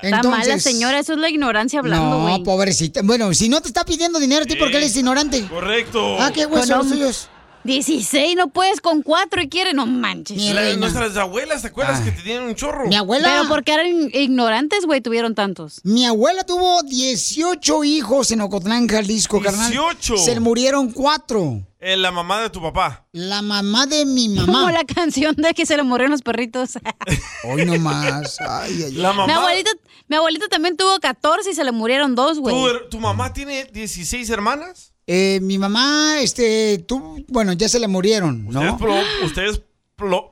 Está mala, señora. Eso es la ignorancia hablando, güey. No, pobrecita. Bueno, si no te está pidiendo dinero, ¿a ti por qué eres ignorante? Correcto. Ah, qué huesos Con los suyos. 16, no puedes con cuatro y quiere, no manches. Mi La- nuestras abuelas, ¿te acuerdas que tenían un chorro? Mi abuela. Pero porque eran ignorantes, güey, tuvieron tantos. Mi abuela tuvo 18 hijos en Ocotlán, Jalisco, carnal. 18. Se le murieron cuatro. Eh, la mamá de tu papá. La mamá de mi Como mamá. la canción de que se le murieron los perritos. Hoy nomás. Ay, ay, ay. La mamá. mi, abuelita, mi abuelita también tuvo 14 y se le murieron dos, güey. ¿Tu, her- tu mamá tiene 16 hermanas? Eh, mi mamá, este, tú, bueno, ya se le murieron, Ustedes, ¿no? ustedes plo-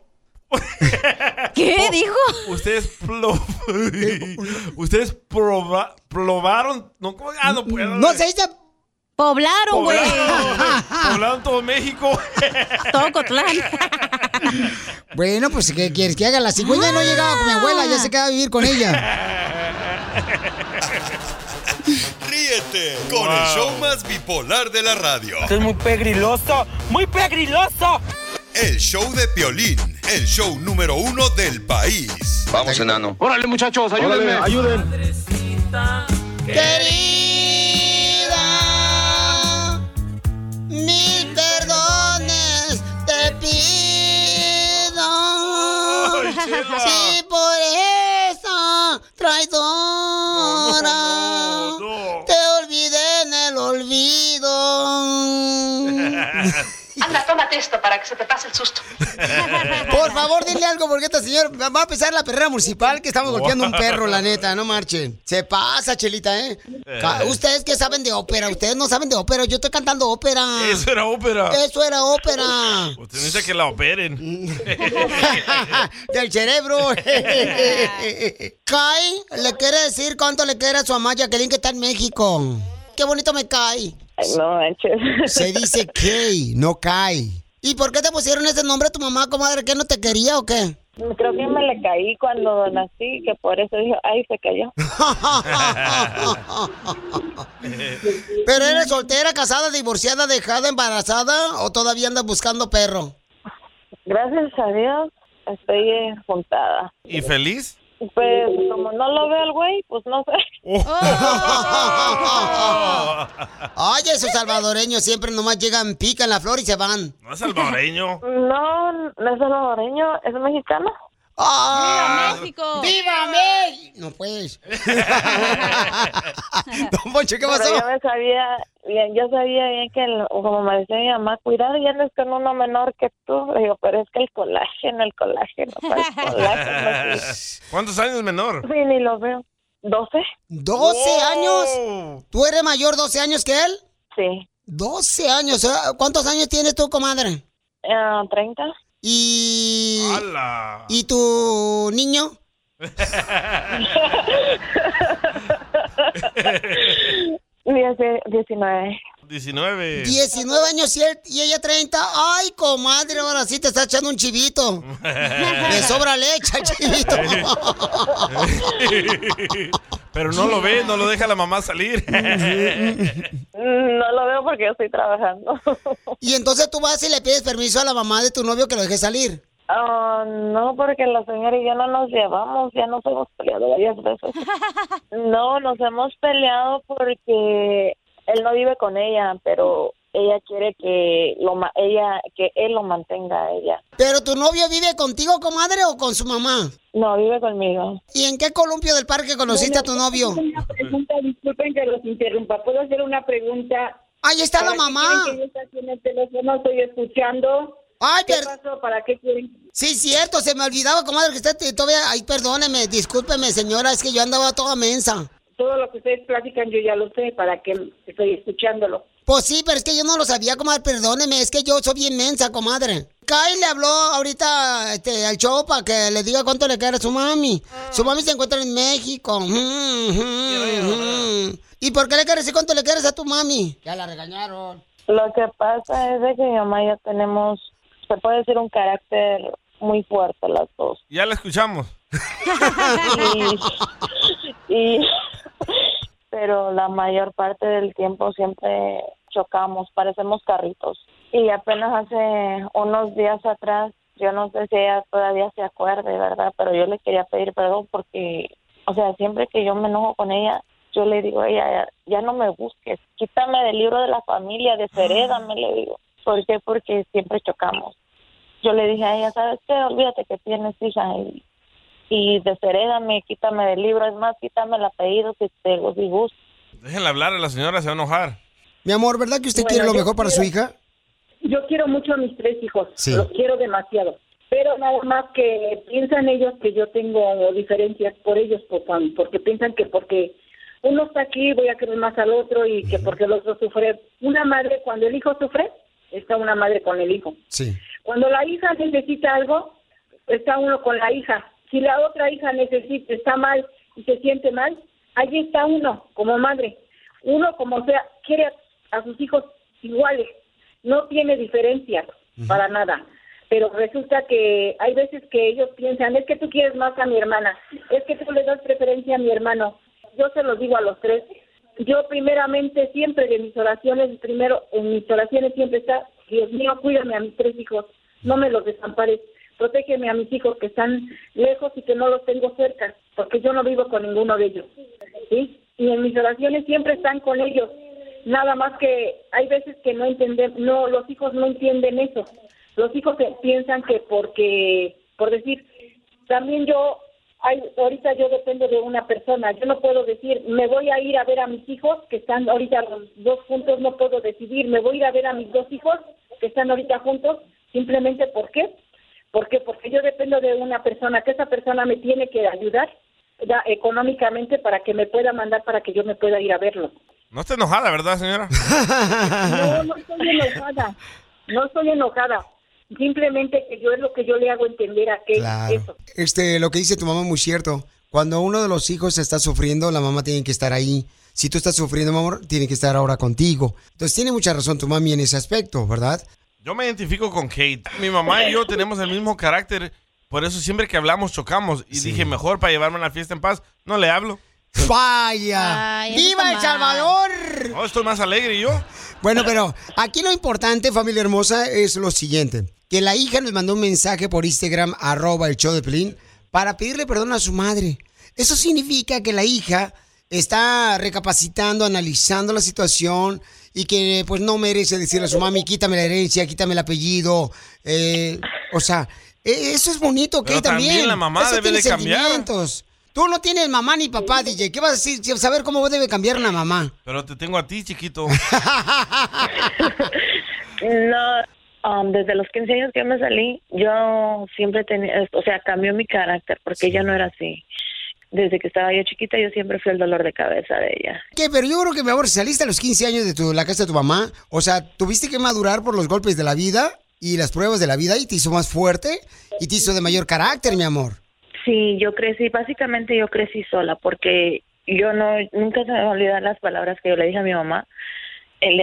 ¿Qué dijo? Ustedes plo- ustedes proba- probaron no ¿cómo? ah, no puedo No se dice Poblaron, güey. poblaron, poblaron todo México Todo Cotlán. Bueno, pues, ¿qué quieres que haga? La cigüeña no llegaba con mi abuela, ya se quedaba a vivir con ella. Ríete con el Wow. show más bipolar de la radio. Esto es muy pegriloso, muy pegriloso. El show de Piolín, el show número uno del país. Vamos, enano. Órale, muchachos, ayúdenme. ayuden. Querida, mil perdones te pido. Ay. Si por esa traidora olvido. Anda, tómate esto para que se te pase el susto. Por favor, dile algo porque esta señora va a empezar la perrera municipal que estamos golpeando un perro, la neta, no marchen. Se pasa, Chelita, ¿eh? Ca- Ustedes que saben de ópera, ustedes no saben de ópera, yo estoy cantando ópera. eso era ópera Eso era ópera. usted necesita que la operen Del cerebro. Kai le quiere decir cuánto le quiere a su mamá Jacqueline que está en México. Qué bonito me cae. No manches. Se dice Kay, no Kai. ¿Y por qué te pusieron ese nombre a tu mamá, comadre? ¿Que no te quería o qué? Creo que me le caí cuando nací, que por eso dijo, ay, se cayó. ¿Pero eres soltera, casada, divorciada, dejada, embarazada o todavía andas buscando perro? Gracias a Dios, estoy eh, juntada. y feliz Pues como no lo veo el güey, pues no sé. Oye, esos salvadoreños siempre nomás llegan, pican la flor y se van. No es salvadoreño. No, no es salvadoreño, es mexicano. ¡Ah! ¡Viva México! ¡Viva México! No pues. Don Poncho, ¿qué pasó? Pero yo me sabía bien, yo sabía bien que, el- como me decía mi mamá, cuidado, ya no es con uno menor que tú. Le digo, pero es que el colágeno, el colágeno, ¿cuál colágeno? Sí, ¿Cuántos años menor? Sí, ni lo veo. ¿12? ¿12 años? ¿Tú eres mayor 12 años que él? Sí. 12 años. ¿eh? ¿Cuántos años tienes tú, comadre? Ah, 30. ¿Y, ¿Y tu niño? Diece- 19. 19. 19 años y ella 30. Ay, comadre, ahora sí te está echando un chivito. Le sobra leche al chivito. Pero no lo ve, no lo deja la mamá salir. No lo veo porque yo estoy trabajando. y entonces tú vas y le pides permiso a la mamá de tu novio que lo deje salir. Ah, no, porque la señora y yo no nos llevamos, ya nos hemos peleado varias veces. No, nos hemos peleado porque él no vive con ella, pero ella quiere que lo ma- ella que él lo mantenga a ella. ¿Pero tu novio vive contigo, comadre, o con su mamá? No, vive conmigo. ¿Y en qué columpio del parque conociste a tu novio? Una pregunta, disculpen que los interrumpa. ¿Puedo hacer una pregunta? Ahí está la ¿Para qué mamá. que yo esté aquí en el teléfono? Estoy escuchando. Ay, ¿Qué per- pasó? ¿Para qué quieren? Sí, cierto, se me olvidaba, comadre, que usted t- todavía... Ay, perdóneme, discúlpeme, señora, es que yo andaba toda mensa. Todo lo que ustedes platican yo ya lo sé, ¿para qué estoy escuchándolo? Pues sí, pero es que yo no lo sabía, comadre, perdóneme, es que yo soy bien mensa, comadre. Kai le habló ahorita este, al show para que le diga cuánto le queda a su mami. Su mami se encuentra en México. Mm, mm, mm. ¿Y por qué le quieres decir cuánto le quieres a tu mami? Ya la regañaron. Lo que pasa es de que mi mamá y yo tenemos, se puede decir un carácter muy fuerte las dos. Ya la escuchamos. y, y- pero la mayor parte del tiempo siempre chocamos, parecemos carritos. Y apenas hace unos días atrás, yo no sé si ella todavía se acuerde, ¿verdad? Pero yo le quería pedir perdón porque, o sea, siempre que yo me enojo con ella, yo le digo a ella, ya, no me busques, quítame del libro de la familia, desherédame, le digo. ¿Por qué? Porque siempre chocamos. Yo le dije a ella, ¿sabes qué? Olvídate que tienes hija y y desherédame, quítame del libro, es más, quítame el apellido si te si gusta. Déjenla hablar, la señora se va a enojar. Mi amor, ¿verdad que usted Bueno, quiere lo mejor para su hija? Yo quiero mucho a mis tres hijos, Sí. los quiero demasiado. Pero nada más que piensan ellos que yo tengo diferencias por ellos, porque piensan que porque uno está aquí voy a querer más al otro y que porque el otro sufre. Una madre, cuando el hijo sufre, está una madre con el hijo. Sí. Cuando la hija necesita algo, está uno con la hija. Si la otra hija necesita, está mal y se siente mal, allí está uno como madre. Uno como sea, quiere a, a sus hijos iguales, no tiene diferencias para nada. Pero resulta que hay veces que ellos piensan, es que tú quieres más a mi hermana, es que tú le das preferencia a mi hermano. Yo se los digo a los tres. Yo primeramente siempre de mis oraciones, primero en mis oraciones siempre está, Dios mío, cuídame a mis tres hijos, no me los desampares, protégeme a mis hijos que están lejos y que no los tengo cerca, porque yo no vivo con ninguno de ellos, ¿sí? Y en mis oraciones siempre están con ellos, nada más que hay veces que no entendemos, no, los hijos no entienden eso, los hijos piensan que porque, por decir, también yo, hay, ahorita yo dependo de una persona, yo no puedo decir, me voy a ir a ver a mis hijos que están ahorita los dos juntos, no puedo decidir, me voy a ir a ver a mis dos hijos que están ahorita juntos, simplemente ¿por qué? ¿Por qué? Porque yo dependo de una persona, que esa persona me tiene que ayudar da- económicamente para que me pueda mandar para que yo me pueda ir a verlo. No está enojada, ¿verdad, señora? No, no estoy enojada, no estoy enojada, simplemente que yo es lo que yo le hago entender a que Claro. eso. Este, lo que dice tu mamá es muy cierto. Cuando uno de los hijos está sufriendo, la mamá tiene que estar ahí. Si tú estás sufriendo, mi amor, tiene que estar ahora contigo. Entonces tiene mucha razón tu mami en ese aspecto, ¿verdad? Yo me identifico con Kate. Mi mamá y yo tenemos el mismo carácter. Por eso siempre que hablamos chocamos. Y dije, mejor para llevarme a la fiesta en paz, no le hablo. ¡Vaya! Ay, ¡Viva El. Salvador! No, estoy más alegre yo. Bueno, pero aquí lo importante, familia hermosa, es lo siguiente. Que la hija nos mandó un mensaje por Instagram, arroba el show de Pelín, para pedirle perdón a su madre. Eso significa que la hija está recapacitando, analizando la situación y que pues no merece decirle a su mami, quítame la herencia, quítame el apellido. eh, o sea, e- eso es bonito, ¿ok? Pero también la mamá Eso debe tiene de cambiar. sentimientos. Tú no tienes mamá ni papá, DJ. ¿Qué vas a decir? Saber cómo debe cambiar una mamá. Pero te tengo a ti, chiquito. No, um, desde los 15 años que yo me salí, yo siempre tenía, o sea, cambió mi carácter porque ella no era así. Desde que estaba yo chiquita, yo siempre fui el dolor de cabeza de ella. ¿Qué? Pero yo creo que, mi amor, si saliste a los 15 años de tu, la casa de tu mamá, o sea, tuviste que madurar por los golpes de la vida y las pruebas de la vida y te hizo más fuerte y te hizo de mayor carácter, mi amor. Sí, yo crecí, básicamente yo crecí sola porque yo no, nunca se me van a olvidar las palabras que yo le dije a mi mamá. El-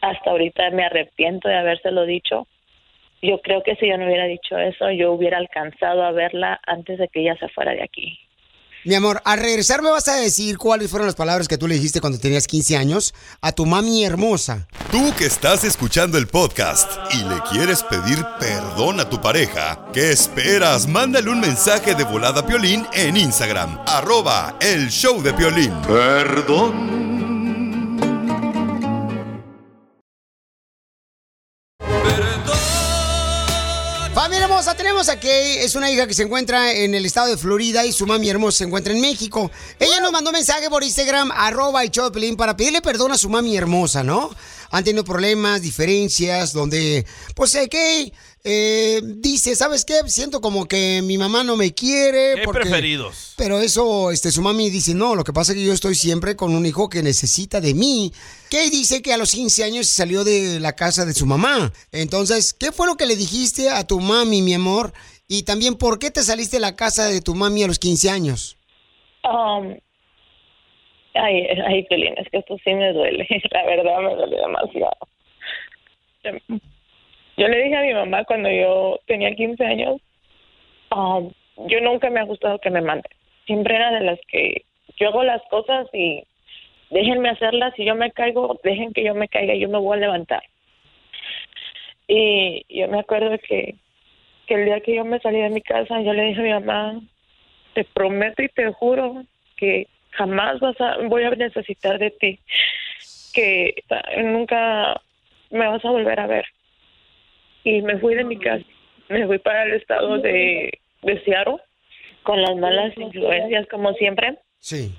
Hasta ahorita me arrepiento de habérselo dicho. Yo creo que si yo no hubiera dicho eso, yo hubiera alcanzado a verla antes de que ella se fuera de aquí. Mi amor, al regresar me vas a decir cuáles fueron las palabras que tú le dijiste cuando tenías 15 años a tu mami hermosa. Tú que estás escuchando el podcast y le quieres pedir perdón a tu pareja, ¿qué esperas? Mándale un mensaje de volada a Piolín en Instagram, arroba el show de Piolín. Perdón. Hermosa, Kay, es una hija que se encuentra en el estado de Florida y su mami hermosa se encuentra en México. Ella nos mandó mensaje por Instagram, arroba Pelín, para pedirle perdón a su mami hermosa, ¿no? Han tenido problemas, diferencias, donde, pues, eh, Kay eh, dice, ¿sabes qué? Siento como que mi mamá no me quiere. ¿Qué porque... preferidos? Pero eso, este, su mami dice, no, lo que pasa es que yo estoy siempre con un hijo que necesita de mí. Kay dice que a los 15 años salió de la casa de su mamá. Entonces, ¿qué fue lo que le dijiste a tu mami, mi amor? Y también, ¿por qué te saliste de la casa de tu mami a los 15 años? Um, ay, ay, Pelín, es que esto sí me duele. La verdad me duele demasiado. Yo le dije a mi mamá cuando yo tenía 15 años, um, yo nunca me ha gustado que me manden. Siempre era de las que yo hago las cosas y déjenme hacerlas. Si yo me caigo, dejen que yo me caiga yo me voy a levantar. Y yo me acuerdo que, que el día que yo me salí de mi casa, yo le dije a mi mamá, te prometo y te juro que jamás vas a, voy a necesitar de ti, que nunca me vas a volver a ver. Y me fui de mi casa, me fui para el estado de, de Seattle con las malas influencias como siempre. Sí.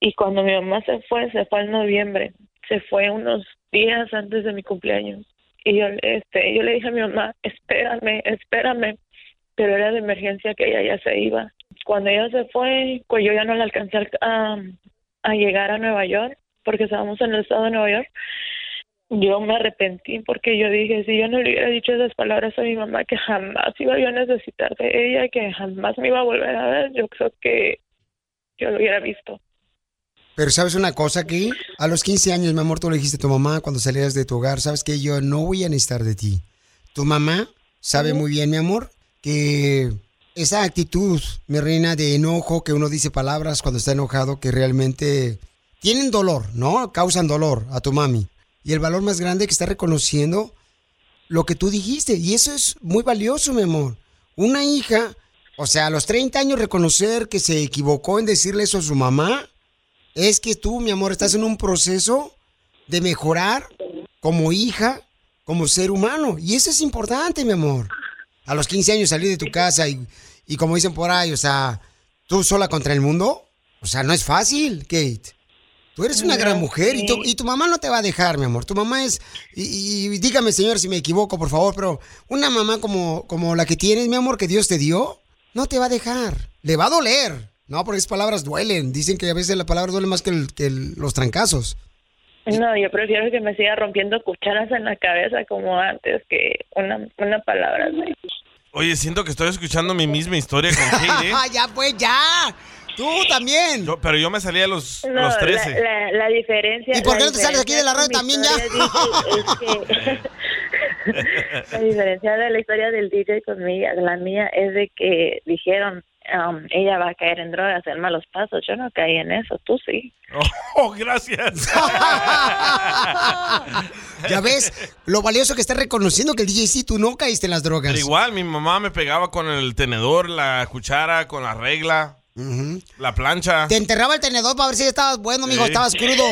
Y cuando mi mamá se fue, se fue en noviembre, se fue unos días antes de mi cumpleaños. Y yo, este, yo le dije a mi mamá, espérame, espérame, pero era de emergencia que ella ya se iba. Cuando ella se fue, pues yo ya no la alcancé a, a llegar a Nueva York, porque estábamos en el estado de Nueva York. Yo me arrepentí porque yo dije, si yo no le hubiera dicho esas palabras a mi mamá, que jamás iba yo a necesitar de ella, que jamás me iba a volver a ver, yo creo que yo lo hubiera visto. Pero ¿sabes una cosa aquí? A los 15 años, mi amor, tú le dijiste a tu mamá cuando salías de tu hogar, ¿sabes que Yo no voy a necesitar de ti. Tu mamá sabe muy bien, mi amor, que esa actitud, mi reina, de enojo, que uno dice palabras cuando está enojado, que realmente tienen dolor, ¿no? Causan dolor a tu mami. Y el valor más grande que está reconociendo lo que tú dijiste. Y eso es muy valioso, mi amor. Una hija, o sea, a los 30 años reconocer que se equivocó en decirle eso a su mamá, es que tú, mi amor, estás en un proceso de mejorar como hija, como ser humano. Y eso es importante, mi amor. A los 15 años salir de tu casa y, y como dicen por ahí, o sea, tú sola contra el mundo, o sea, no es fácil, Kate. Tú eres una gran mujer y, tu, y tu mamá no te va a dejar, mi amor. Tu mamá es, y, y dígame, señor, si me equivoco, por favor, pero una mamá como, como la que tienes, mi amor, que Dios te dio, no te va a dejar. Le va a doler. No, porque esas palabras duelen. Dicen que a veces las palabras duelen más que, el- que el- los trancazos. No, yo prefiero que me siga rompiendo cucharas en la cabeza como antes que una, una palabra. Oye, siento que estoy escuchando mi misma historia con Kate, ¿eh? ya, pues, ya. Tú también. Yo- pero yo me salí a los, No, los la, 13. la, la diferencia. ¿Y por qué no te sales aquí de la radio diferencia también dice, es que la diferencia de la historia del DJ con mi, la mía es de que dijeron um, ella va a caer en drogas, en malos pasos. Yo no caí en eso, tú sí. Oh, gracias. Ya ves, lo valioso que está reconociendo que el DJ sí, tú no caíste en las drogas. Pero igual, mi mamá me pegaba con el tenedor, la cuchara, con la regla, la plancha. Te enterraba el tenedor para ver si estabas bueno, Sí. estabas crudo.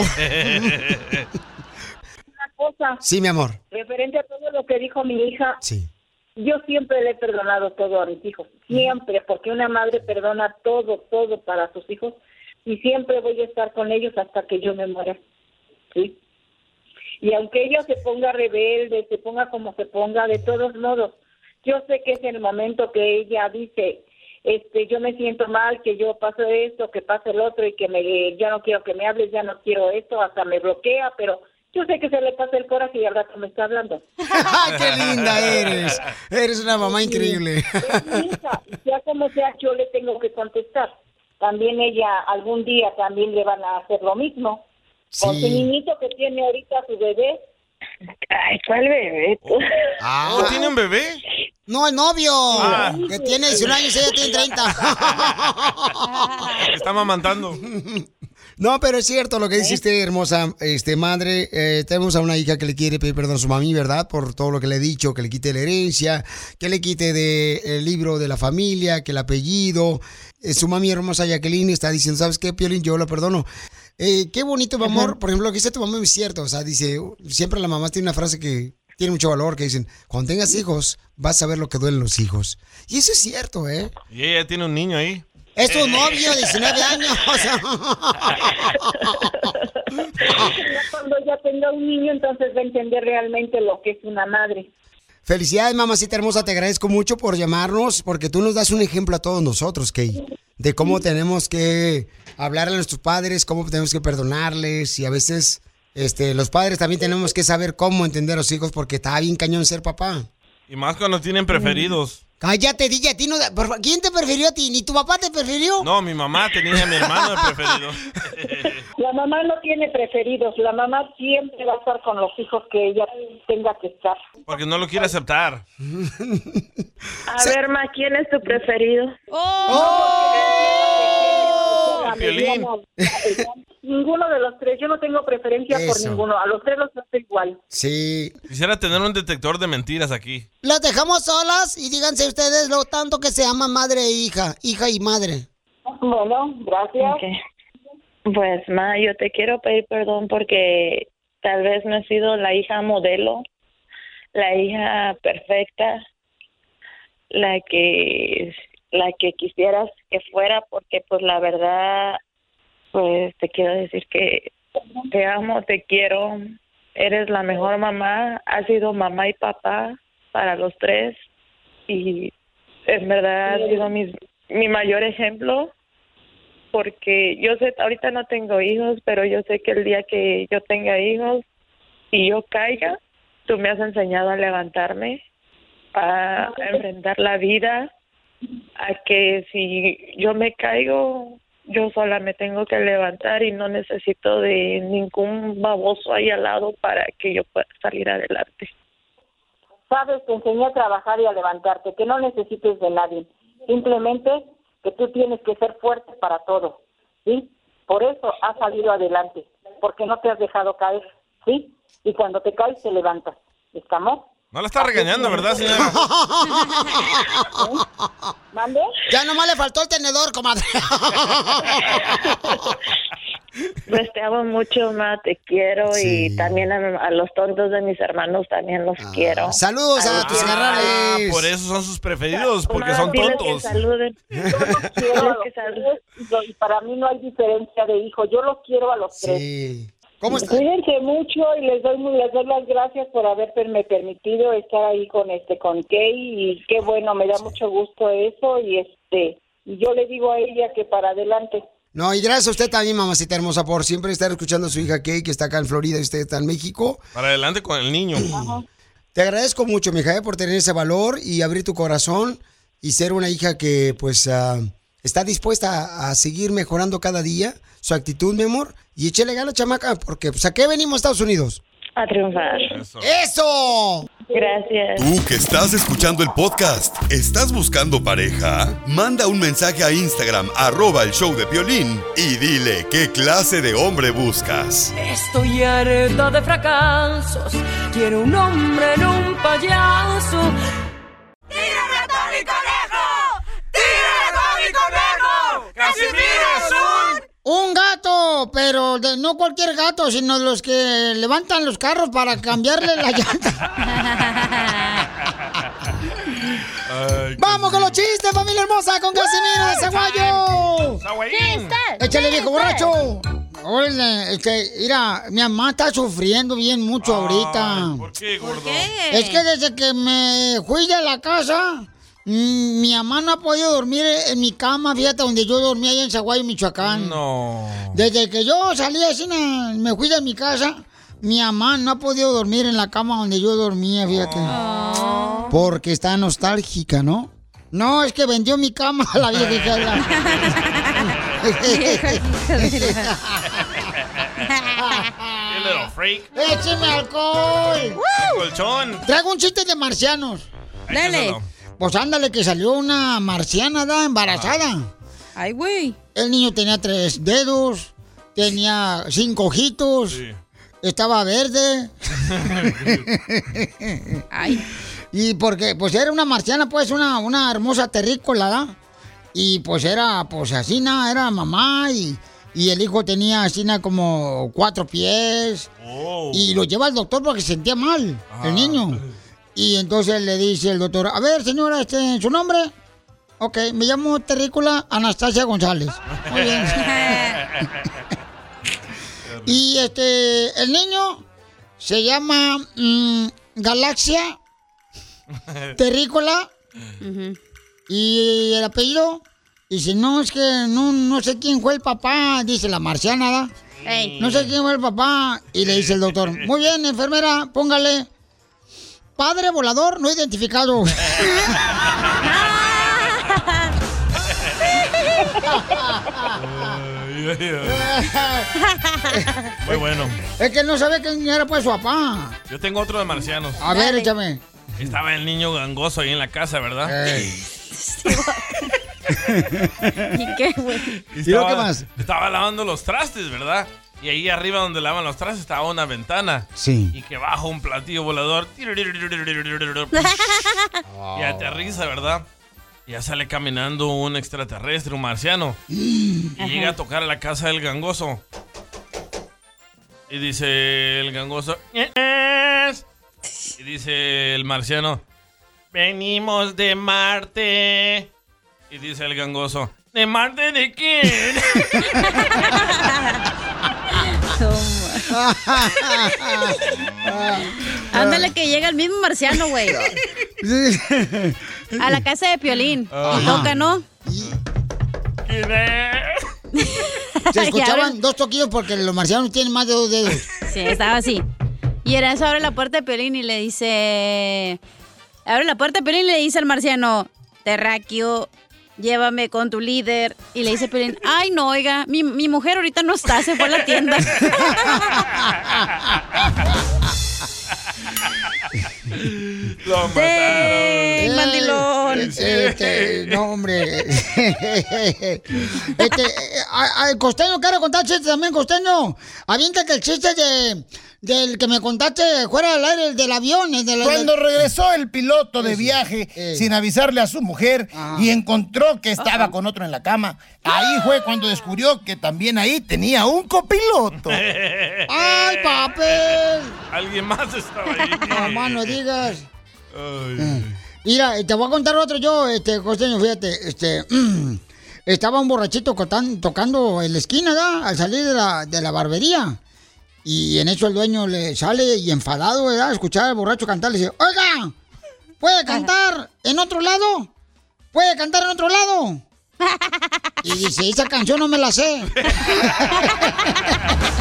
Una cosa, Sí, mi amor. referente a todo lo que dijo mi hija, Sí. Yo siempre le he perdonado todo a mis hijos, siempre, porque una madre perdona todo, todo para sus hijos y siempre voy a estar con ellos hasta que yo me muera, ¿sí? Y aunque ella se ponga rebelde, se ponga como se ponga, de todos modos, yo sé que es el momento que ella dice, este, yo me siento mal, que yo paso esto, que pasa el otro y que me, ya no quiero que me hables, ya no quiero esto, hasta me bloquea, pero yo sé que se le pasa el coraje y al rato me está hablando. ¡Ay, qué linda eres! Eres una mamá increíble. Mi hija, sea como sea, yo le tengo que contestar. También ella algún día también le van a hacer lo mismo. Con Sí. su niñito que tiene ahorita su bebé. Ay, ¿cuál bebé? tú? Ah. ¿Oh, tiene un bebé? No, el novio. Ah. Que tiene 19 años, ella tiene 30. Está mamantando. No, pero es cierto lo que dijiste, hermosa este, madre. Eh, tenemos a una hija que le quiere pedir perdón a su mami, ¿verdad? Por todo lo que le he dicho, que le quite la herencia, que le quite de, el libro de la familia, que el apellido. Eh, su mami hermosa Jacqueline está diciendo, ¿sabes qué, Piolín? Yo lo perdono. Eh, qué bonito, mi amor. Por ejemplo, lo que dice tu mamá es cierto. O sea, dice, siempre la mamá tiene una frase que tiene mucho valor, que dicen, cuando tengas hijos, vas a ver lo que duelen los hijos. Y eso es cierto, ¿eh? Y ella tiene un niño ahí. Es tu novio de 19 años. Ya cuando ella tenga un niño, entonces va a entender realmente lo que es una madre. Felicidades, mamacita hermosa. Te agradezco mucho por llamarnos, porque tú nos das un ejemplo a todos nosotros, Kay, de cómo tenemos que hablar a nuestros padres, cómo tenemos que perdonarles y a veces este, los padres también tenemos que saber cómo entender a los hijos porque está bien cañón ser papá. Y más cuando tienen preferidos. Cállate, DJ, a ti no, ¿quién te prefirió a ti? ¿Ni tu papá te prefirió? No, mi mamá tenía a mi hermano de preferido. La mamá no tiene preferidos. La mamá siempre va a estar con los hijos que ella tenga que estar. Porque no lo quiere aceptar. A ver, Ma, ¿quién es tu preferido? ¡Oh! Mediana, Ninguno de los tres. Yo no tengo preferencia por ninguno. A los tres los trato igual. Sí. Quisiera tener un detector de mentiras aquí. Las dejamos solas y díganse ustedes lo tanto que se ama madre e hija, hija y madre. Bueno, gracias. Pues, Ma, yo te quiero pedir perdón porque tal vez no he sido la hija modelo, la hija perfecta, la que la que quisieras que fuera, porque pues la verdad, pues te quiero decir que te amo, te quiero, eres la mejor mamá, has sido mamá y papá para los tres y en verdad has sido mi, mi mayor ejemplo porque yo sé, ahorita no tengo hijos, pero yo sé que el día que yo tenga hijos y yo caiga, tú me has enseñado a levantarme, a enfrentar la vida, a que si yo me caigo, yo sola me tengo que levantar y no necesito de ningún baboso ahí al lado para que yo pueda salir adelante. Sabes, te enseñé a trabajar y a levantarte, que no necesites de nadie. Simplemente que tú tienes que ser fuerte para todo, ¿sí? Por eso has salido adelante, porque no te has dejado caer, ¿sí? Y cuando te caes, te levantas. ¿Estamos? No la está regañando, ¿verdad, señora? ¿Mande? Ya nomás le faltó el tenedor, comadre. Pues te amo mucho, ma, te quiero y también a, a los tontos de mis hermanos también los quiero. Saludos a tus Ah, por eso son sus preferidos, porque Ma, son que tontos. saluden. quiero a los tres, y para mí no hay diferencia de hijo. Yo los quiero a los tres. ¿Cómo está? Cuídense mucho y les doy les doy las gracias por haberme permitido estar ahí con este con Kay y qué bueno, me da mucho gusto eso y este y yo le digo a ella que para adelante. No, y gracias a usted también, mamacita hermosa, por siempre estar escuchando a su hija Kay, que está acá en Florida y usted está en México. Para adelante con el niño. Te agradezco mucho, mija, eh, por tener ese valor y abrir tu corazón y ser una hija que, pues, ah, está dispuesta a, a seguir mejorando cada día su actitud, mi amor. Y échale ganas, chamaca, porque, pues, ¿a qué venimos a Estados Unidos? A triunfar. ¡Eso! Gracias. Tú que estás escuchando el podcast, ¿estás buscando pareja? Manda un mensaje a Instagram, arroba el show de Piolín, y dile qué clase de hombre buscas. Estoy harta de fracasos. Quiero un hombre en un payaso. ¡Tírame a Tony Conejo! ¡Tírame a Tony Conejo! ¡Casimiro es un... Un gato, pero de- no cualquier gato, sino los que levantan los carros para cambiarle la llanta. ¡Vamos con los chistes, familia hermosa! ¡Con Casimiro de Zaguayo! ¡Échale, viejo borracho! Oye, este, mira, mi mamá está sufriendo bien mucho ahorita. ¿Por qué, gordo? Es que desde que me fui de la casa, mm, mi mamá no ha podido dormir en mi cama, fíjate, donde yo dormía allá en Zaguayo, Michoacán. No. Desde que yo salí así, me fui de mi casa, mi mamá no ha podido dormir en la cama donde yo dormía, fíjate. Porque está nostálgica, ¿no? No, es que vendió mi cama a la vieja hija de la- ¡Qué little freak! ¡Écheme alcohol! ¡Colchón! Traigo un chiste de marcianos. Dale. Pues ándale, que salió una marciana, ¿da? Embarazada. Ay, güey. El niño tenía tres dedos, tenía cinco ojitos, estaba verde. Ay. Y porque, pues era una marciana, pues, una, una hermosa terrícola, ¿da? Y pues era, pues así, nada, era mamá y, y el hijo tenía así, na, como cuatro pies. Y lo lleva al doctor porque se sentía mal, el niño. Y entonces le dice el doctor, a ver, señora, este, ¿su nombre? Ok, me llamo Terrícola Anastasia González. Muy bien. y este, el niño se llama mm, Galaxia Terrícola. Y el apellido, dice, no, es que no, no sé quién fue el papá, dice la marciana, ¿da? No sé quién fue el papá. Y le dice el doctor, muy bien, enfermera, póngale, padre volador no identificado. Muy bueno. es que no sabe quién era pues su papá. Yo tengo otro de marcianos. A ver, échame. Estaba el niño gangoso ahí en la casa, ¿verdad? ¿Y qué, güey? ¿Y luego qué más? Estaba lavando los trastes, ¿verdad? Y ahí arriba donde lavan los trastes estaba una ventana. Sí. Y que baja un platillo volador. Y aterriza, ¿verdad? Y ya sale caminando un extraterrestre, un marciano. Y llega a tocar a la casa del gangoso. Y dice el gangoso. "Yes". Y dice el marciano. Venimos de Marte. Y dice el gangoso. ¿De Marte de quién? Ándale que llega el mismo marciano, güey. A la casa de Piolín. Y toca, ¿no? Se escuchaban dos toquillos porque los marcianos tienen más de dos dedos. Sí, estaba así. Y en eso abre la puerta de Piolín y le dice... Abre la puerta de Piolín y le dice al marciano... Terráqueo, llévame con tu líder. Y le dice Piolín... Ay, no, oiga, mi, mi mujer ahorita no está, se fue a la tienda. Lo Eh, mandilón. Este, no, hombre. este, eh, a- a- costeño, quiero contar chistes también, costeño. Aviéntate el chiste de, del que me contaste fuera del aire, el del avión. el del- Cuando del- regresó el piloto de viaje eh. sin avisarle a su mujer Ajá. y encontró que estaba con otro en la cama, ahí fue cuando descubrió que también ahí tenía un copiloto. ¡Ay, papel! Alguien más estaba ahí. No, más no digas. Ay. Mira, te voy a contar otro yo, este, costeño, fíjate, este, estaba un borrachito tocando en la esquina, ¿verdad? Al salir de la, de la barbería. Y en eso el dueño le sale y enfadado, ¿verdad? Escuchar al borracho cantar, le dice, oiga, ¿puede cantar en otro lado? ¿Puede cantar en otro lado? Y dice, esa canción no me la sé.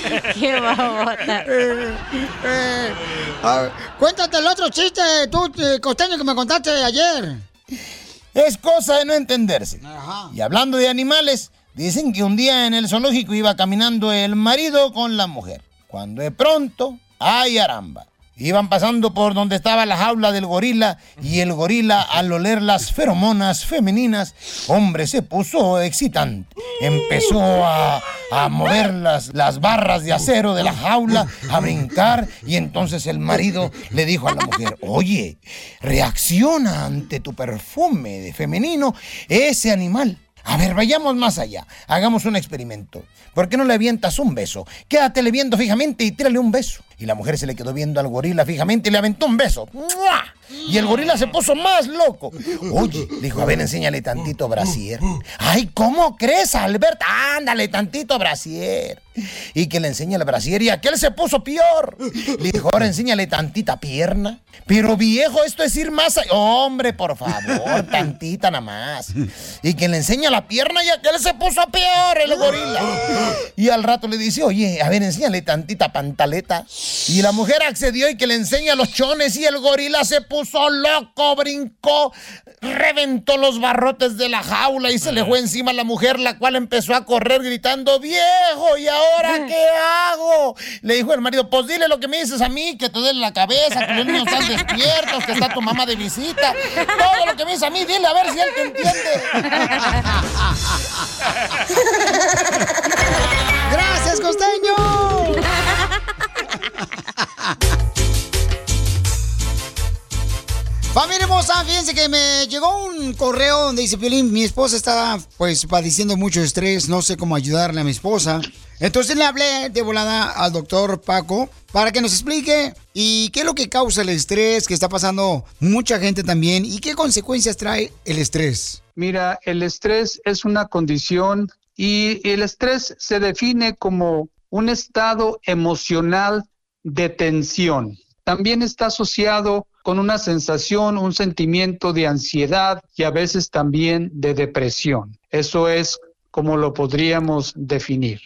Qué babota. Eh, eh, ver, cuéntate el otro chiste, tú, costeño, que me contaste ayer. Es cosa de no entenderse. Y hablando de animales, dicen que un día en el zoológico iba caminando el marido con la mujer. Cuando de pronto, ¡ay aramba! Iban pasando por donde estaba la jaula del gorila y el gorila al oler las feromonas femeninas, hombre, se puso excitante. Empezó a, a mover las, las barras de acero de la jaula, a brincar y entonces el marido le dijo a la mujer, oye, reacciona ante tu perfume de femenino ese animal. A ver, vayamos más allá. Hagamos un experimento. ¿Por qué no le avientas un beso? Quédatele viendo fijamente y tírale un beso. Y la mujer se le quedó viendo al gorila fijamente y le aventó un beso. ¡Mua! Y el gorila se puso más loco. Oye, dijo, a ver, enséñale tantito brasier. Ay, ¿cómo crees, Albert? Ándale, tantito brasier. Y que le enseña el brasier y aquel se puso peor. Le dijo, ahora enséñale tantita pierna. Pero viejo, esto es ir más allá. Hombre, por favor, tantita nada más. Y que le enseña la pierna y aquel se puso peor, el gorila. Y al rato le dice, oye, a ver, enséñale tantita pantaleta. Y la mujer accedió y que le enseña los chones y el gorila se puso loco, brincó, reventó los barrotes de la jaula y se le fue encima a la mujer, la cual empezó a correr gritando, viejo, ¿y ahora qué hago? Le dijo el marido, pues dile lo que me dices a mí, que te duele la cabeza, que los niños están despiertos, que está tu mamá de visita. Todo lo que me dices a mí, dile a ver si él te entiende. ¡Gracias, costeño! Familia hermosa, fíjense que me llegó un correo donde dice, Piolín, mi esposa está pues padeciendo mucho estrés, no sé cómo ayudarle a mi esposa. Entonces le hablé de volada al doctor Paco para que nos explique y qué es lo que causa el estrés que está pasando mucha gente también y qué consecuencias trae el estrés. Mira, el estrés es una condición y el estrés se define como un estado emocional de tensión. También está asociado con una sensación, un sentimiento de ansiedad y a veces también de depresión. Eso es como lo podríamos definir.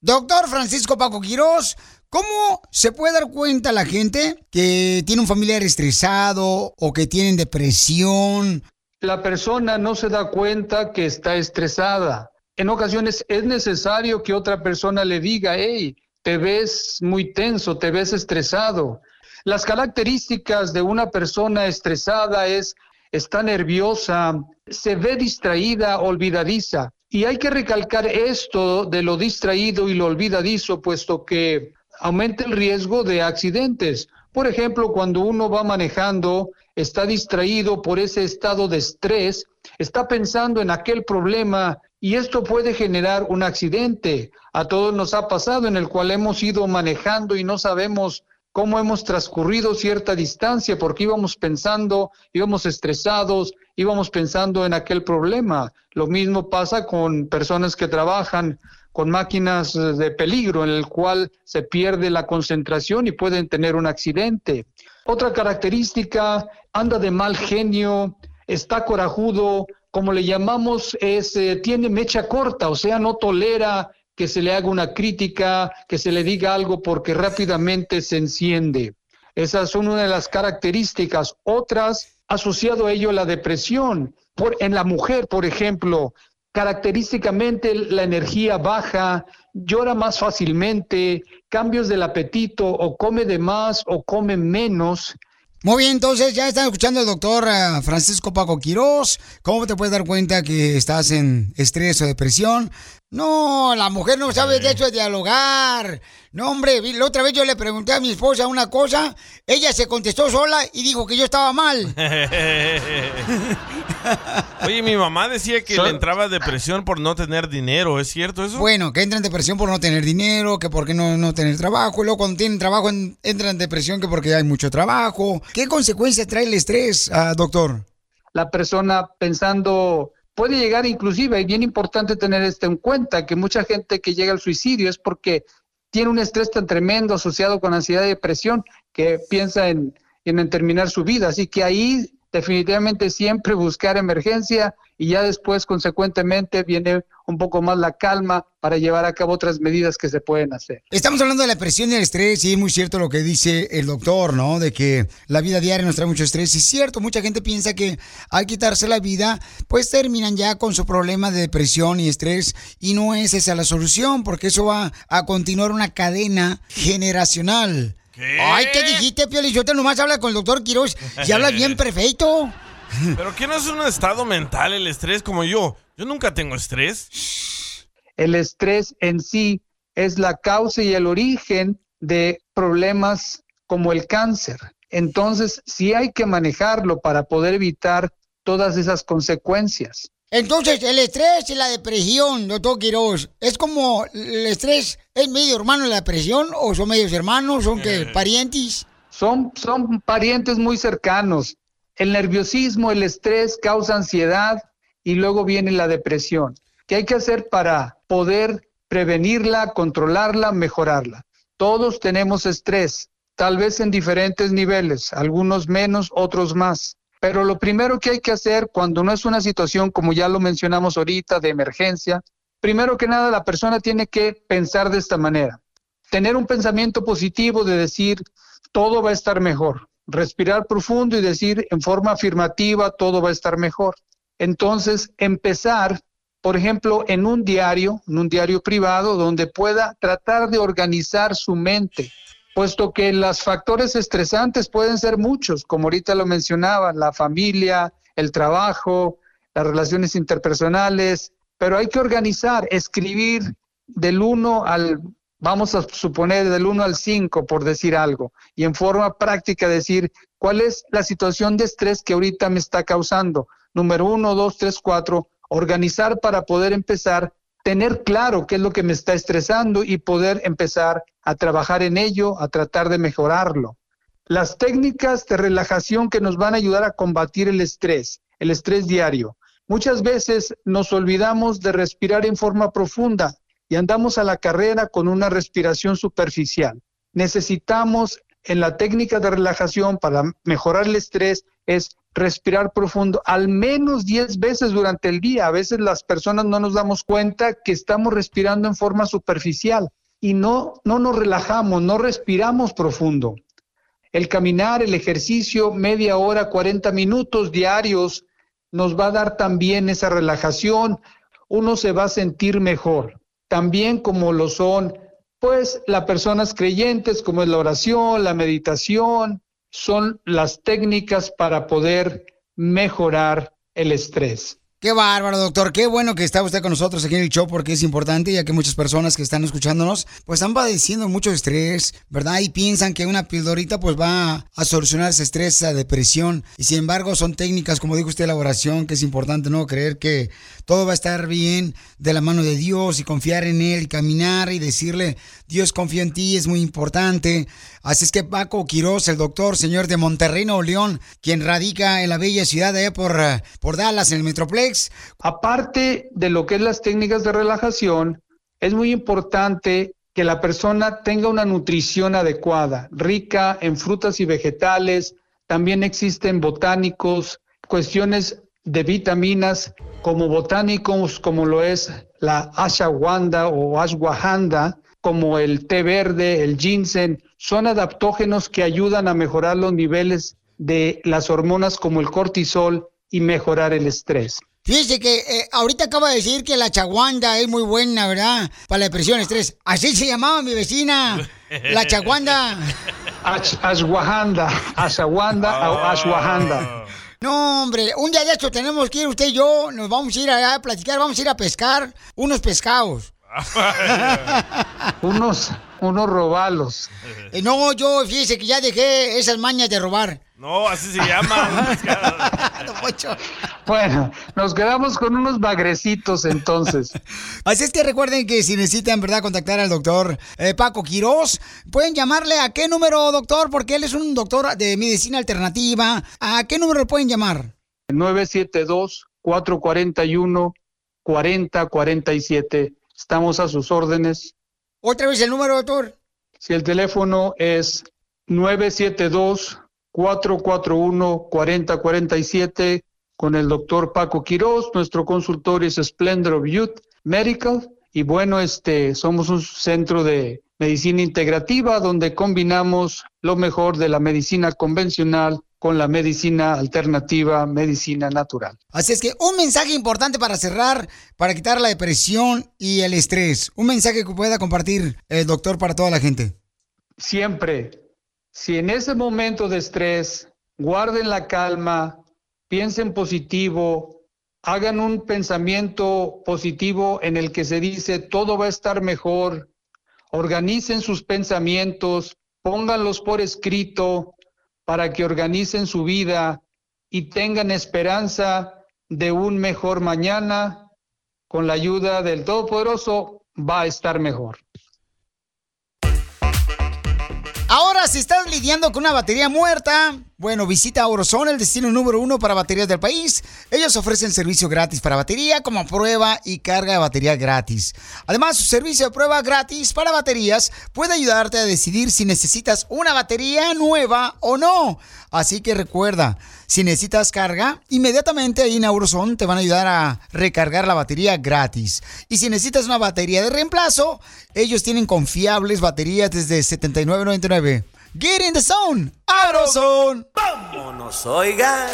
Doctor Francisco Paco Quirós, ¿cómo se puede dar cuenta la gente que tiene un familiar estresado o que tienen depresión? La persona no se da cuenta que está estresada. En ocasiones es necesario que otra persona le diga, hey, te ves muy tenso, te ves estresado. Las características de una persona estresada es, está nerviosa, se ve distraída, olvidadiza. Y hay que recalcar esto de lo distraído y lo olvidadizo, puesto que aumenta el riesgo de accidentes. Por ejemplo, cuando uno va manejando, está distraído por ese estado de estrés, está pensando en aquel problema y esto puede generar un accidente. A todos nos ha pasado en el cual hemos ido manejando y no sabemos cómo hemos transcurrido cierta distancia porque íbamos pensando, íbamos estresados, íbamos pensando en aquel problema. Lo mismo pasa con personas que trabajan con máquinas de peligro en el cual se pierde la concentración y pueden tener un accidente. Otra característica, anda de mal genio, está corajudo, como le llamamos, es, eh, tiene mecha corta, o sea, no tolera que se le haga una crítica, que se le diga algo porque rápidamente se enciende. Esas son una de las características. Otras, asociado a ello la depresión. Por, en la mujer, por ejemplo, característicamente la energía baja, llora más fácilmente, cambios del apetito, o come de más o come menos. Muy bien, entonces ya están escuchando al doctor eh, Francisco Paco Quirós. ¿Cómo te puedes dar cuenta que estás en estrés o depresión? No, la mujer no sabe de hecho de dialogar. No, hombre, la otra vez yo le pregunté a mi esposa una cosa, ella se contestó sola y dijo que yo estaba mal. Oye, mi mamá decía que le entraba depresión por no tener dinero. ¿Es cierto eso? Bueno, que entra en depresión por no tener dinero, que por qué no, no tener trabajo. Y luego cuando tienen trabajo en- entra en depresión que porque hay mucho trabajo. ¿Qué consecuencias trae el estrés, ah, doctor? la persona pensando, puede llegar inclusive, y bien importante tener esto en cuenta, que mucha gente que llega al suicidio es porque tiene un estrés tan tremendo asociado con ansiedad y depresión que piensa en, en, terminar su vida. Así que ahí definitivamente siempre buscar emergencia y ya después consecuentemente viene un poco más la calma para llevar a cabo otras medidas que se pueden hacer. Estamos hablando de la presión y el estrés y es muy cierto lo que dice el doctor, ¿no? De que la vida diaria nos trae mucho estrés. Y es cierto, mucha gente piensa que al quitarse la vida, pues terminan ya con su problema de depresión y estrés y no es esa la solución porque eso va a continuar una cadena generacional. Ay, ¿qué dijiste, Pio Te nomás habla con el doctor Quiroz y habla bien perfecto. ¿Pero qué no es un estado mental el estrés como yo? Yo nunca tengo estrés. El estrés en sí es la causa y el origen de problemas como el cáncer. Entonces, sí hay que manejarlo para poder evitar todas esas consecuencias. Entonces, el estrés y la depresión, doctor Quiroz, ¿es como el estrés es medio hermano de la depresión o son medios hermanos, son que parientes? Son, son parientes muy cercanos. El nerviosismo, el estrés causa ansiedad y luego viene la depresión. ¿Qué hay que hacer para poder prevenirla, controlarla, mejorarla? Todos tenemos estrés, tal vez en diferentes niveles, algunos menos, otros más. Pero lo primero que hay que hacer cuando no es una situación, como ya lo mencionamos ahorita, de emergencia, primero que nada la persona tiene que pensar de esta manera. Tener un pensamiento positivo de decir, todo va a estar mejor. Respirar profundo y decir en forma afirmativa, todo va a estar mejor. Entonces, empezar, por ejemplo, en un diario, en un diario privado, donde pueda tratar de organizar su mente, puesto que los factores estresantes pueden ser muchos, como ahorita lo mencionaba, la familia, el trabajo, las relaciones interpersonales, pero hay que organizar, escribir del 1 al, vamos a suponer, del 1 al 5, por decir algo, y en forma práctica decir cuál es la situación de estrés que ahorita me está causando. Número 1, 2, 3, 4, organizar para poder empezar tener claro qué es lo que me está estresando y poder empezar a trabajar en ello, a tratar de mejorarlo. Las técnicas de relajación que nos van a ayudar a combatir el estrés, el estrés diario. Muchas veces nos olvidamos de respirar en forma profunda y andamos a la carrera con una respiración superficial. Necesitamos en la técnica de relajación para mejorar el estrés es respirar profundo al menos 10 veces durante el día. A veces las personas no nos damos cuenta que estamos respirando en forma superficial y no, no nos relajamos, no respiramos profundo. El caminar, el ejercicio, media hora, 40 minutos diarios, nos va a dar también esa relajación. Uno se va a sentir mejor. También como lo son, pues, las personas creyentes, como es la oración, la meditación, son las técnicas para poder mejorar el estrés. Qué bárbaro, doctor. Qué bueno que está usted con nosotros aquí en el show porque es importante, ya que muchas personas que están escuchándonos, pues están padeciendo mucho estrés, ¿verdad? Y piensan que una pildorita pues va a solucionar ese estrés, esa depresión. Y sin embargo, son técnicas, como dijo usted, la oración, que es importante, ¿no? Creer que todo va a estar bien de la mano de Dios y confiar en Él y caminar y decirle, Dios confía en ti, es muy importante. Así es que Paco Quiroz, el doctor, señor de Monterrey, Nuevo León, quien radica en la bella ciudad de por, por Dallas, en el Metroplex, Aparte de lo que es las técnicas de relajación, es muy importante que la persona tenga una nutrición adecuada, rica en frutas y vegetales. También existen botánicos, cuestiones de vitaminas como botánicos, como lo es la ashwagandha o ashwagandha, como el té verde, el ginseng, son adaptógenos que ayudan a mejorar los niveles de las hormonas como el cortisol y mejorar el estrés. Fíjese que eh, ahorita acaba de decir que la chaguanda es muy buena, ¿verdad? Para la depresión, estrés. Así se llamaba mi vecina. La chaguanda. Ash- Ashwagandha, Ashwagandha o Ashwagandha. No, hombre, un día de esto tenemos que ir usted y yo, nos vamos a ir allá a platicar, vamos a ir a pescar unos pescados. Unos, unos robalos. Eh, no, yo fíjese que ya dejé esas mañas de robar. No, así se llama. Bueno, nos quedamos con unos bagrecitos entonces. Así es que recuerden que si necesitan, ¿verdad?, contactar al doctor eh, Paco Quirós, pueden llamarle a qué número, doctor, porque él es un doctor de medicina alternativa. ¿A qué número le pueden llamar? 972-441-4047. Estamos a sus órdenes. Otra vez el número, doctor. Si el teléfono es 972-441-4047 con el doctor Paco Quiroz, nuestro consultorio es Splendor of Youth Medical y bueno, este somos un centro de medicina integrativa donde combinamos lo mejor de la medicina convencional con la medicina alternativa, medicina natural. Así es que un mensaje importante para cerrar, para quitar la depresión y el estrés. Un mensaje que pueda compartir el doctor para toda la gente. Siempre, si en ese momento de estrés guarden la calma, piensen positivo, hagan un pensamiento positivo en el que se dice todo va a estar mejor, organicen sus pensamientos, pónganlos por escrito para que organicen su vida y tengan esperanza de un mejor mañana, con la ayuda del Todopoderoso va a estar mejor. Si estás lidiando con una batería muerta, bueno, visita Orozone, el destino número uno para baterías del país. Ellos ofrecen servicio gratis para batería como prueba y carga de batería gratis. Además, su servicio de prueba gratis para baterías puede ayudarte a decidir si necesitas una batería nueva o no. Así que recuerda, si necesitas carga, inmediatamente ahí en Auroson te van a ayudar a recargar la batería gratis. Y si necesitas una batería de reemplazo, ellos tienen confiables baterías desde $79.99. Get in the zone, Auroson. Vámonos, oiga.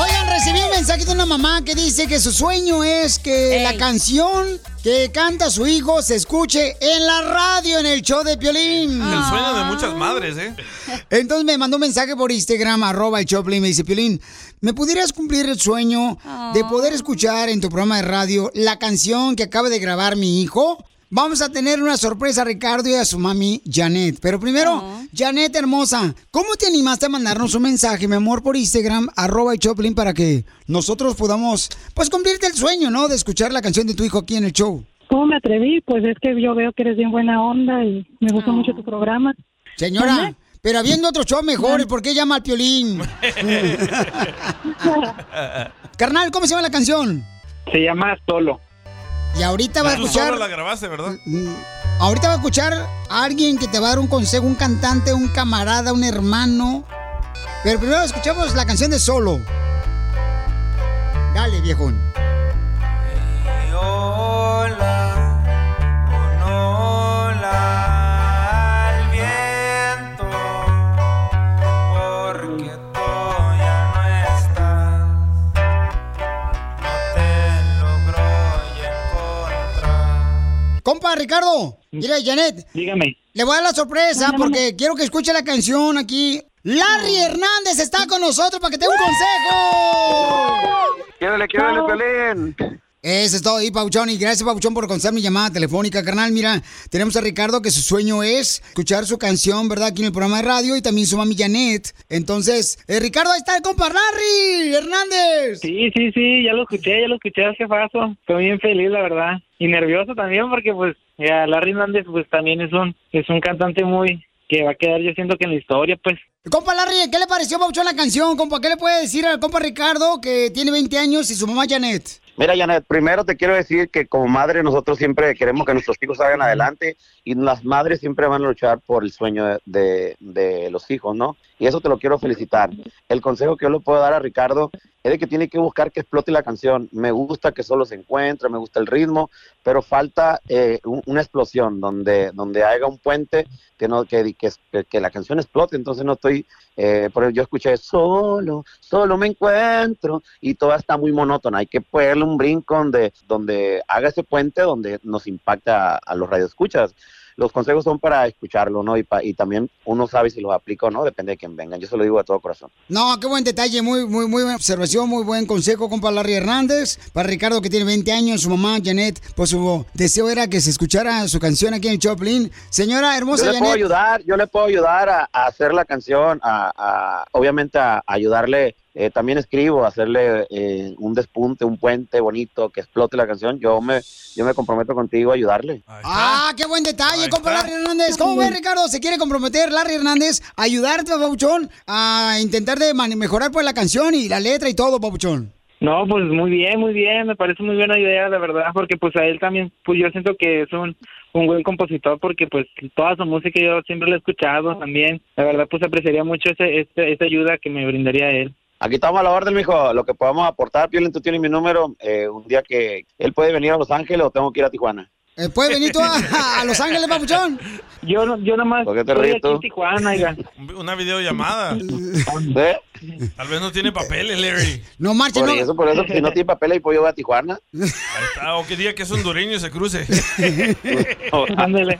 Oigan, recibí un mensaje de una mamá que dice que su sueño es que la canción que canta su hijo se escuche en la radio, en el show de Piolín. El sueño de muchas madres, ¿eh? Entonces me mandó un mensaje por Instagram, arroba el Choplin, me dice, Piolín, ¿me pudieras cumplir el sueño de poder escuchar en tu programa de radio la canción que acaba de grabar mi hijo? Vamos a tener una sorpresa a Ricardo y a su mami Janet. Pero primero, Janet hermosa, ¿cómo te animaste a mandarnos un mensaje, mi amor, por Instagram, arroba el Choplin, para que nosotros podamos, pues, cumplirte el sueño, ¿no? De escuchar la canción de tu hijo aquí en el show. ¿Cómo me atreví? Pues es que yo veo que eres bien buena onda y me gusta mucho tu programa. Señora, pero habiendo otro show mejores, ¿por qué llama al Piolín? Carnal, ¿cómo se llama la canción? Se llama Solo. Y ahorita va a escuchar... solo la grabaste, ¿verdad? Ahorita va a escuchar a alguien que te va a dar un consejo, un cantante, un camarada, un hermano. Pero primero escuchamos la canción de Solo. Dale, viejón. Ricardo. Mira, Janet. Dígame. Le voy a dar la sorpresa porque quiero que escuche la canción aquí. Larry Hernández está con nosotros para que te dé un consejo. Quiérale, quiérale, Pelín. Eso es todo ahí, Pauchón. Y gracias, Pauchón, por contestar mi llamada telefónica, carnal. Mira, tenemos a Ricardo que su sueño es escuchar su canción, ¿verdad? Aquí en el programa de radio y también su mami Janet. Entonces, eh, Ricardo, ahí está el compa Larry Hernández. Sí, sí, sí, ya lo escuché, ya lo escuché hace paso. Estoy bien feliz, la verdad. Y nervioso también porque, pues, ya Larry Hernández, pues, también es un, es un cantante muy, que va a quedar, yo siento que en la historia, pues. Compa Larry, ¿qué le pareció, Pauchón, la canción? Compa, ¿qué le puede decir al compa Ricardo que tiene 20 años y su mamá Janet? Mira, Janet, primero te quiero decir que como madre nosotros siempre queremos que nuestros hijos salgan adelante y las madres siempre van a luchar por el sueño de, de- los hijos, ¿no? Y eso te lo quiero felicitar. El consejo que yo le puedo dar a Ricardo es de que tiene que buscar que explote la canción. Me gusta que solo se encuentre, me gusta el ritmo, pero falta eh, un- una explosión donde, donde un puente que, no, que, que, que la canción explote. Entonces no estoy, eh, yo escuché solo, solo me encuentro y toda está muy monótona. Hay que ponerle un brinco donde, donde haga ese puente donde nos impacta a, a los radioescuchas. Los consejos son para escucharlo, ¿no? Y, pa- y también uno sabe si los aplica o no, depende de quién venga. Yo se lo digo de todo corazón. No, qué buen detalle, muy, muy, muy buena observación, muy buen consejo, compa Larry Hernández. Para Ricardo, que tiene 20 años, su mamá, Janet, pues su deseo era que se escuchara su canción aquí en Choplin. Señora hermosa yo le puedo ayudar, yo le puedo ayudar a, a hacer la canción, a, a- obviamente a, ayudarle. Eh, también escribo, hacerle eh, un despunte, un puente bonito que explote la canción. Yo me, yo me comprometo contigo a ayudarle. Ah, qué buen detalle, compa Larry Hernández. ¿Cómo ves, Ricardo? ¿Se quiere comprometer Larry Hernández a ayudarte, Papuchón, a intentar de mejorar pues la canción y la letra y todo, Papuchón? No, pues muy bien, muy bien, me parece muy buena idea, de verdad, porque pues a él también, pues yo siento que es un, un buen compositor, porque pues toda su música yo siempre la he escuchado también, la verdad pues apreciaría mucho ese, este, esa ayuda que me brindaría él. Aquí estamos a la orden, mijo. Lo que podamos aportar, Piolín, tú tienes mi número. eh, un día que él puede venir a Los Ángeles o tengo que ir a Tijuana. Eh, ¿Puedes venir tú a, a Los Ángeles, Papuchón? Yo, no- yo nomás ¿Por qué te estoy ríes aquí en? Tijuana, oiga. Una videollamada. ¿Eh? Tal vez no tiene papeles, Larry. No marches, Por eso, por eso, si no tiene papeles, pues yo voy a Tijuana. Ahí está. O que diga que es hondureño y se cruce. Ándale.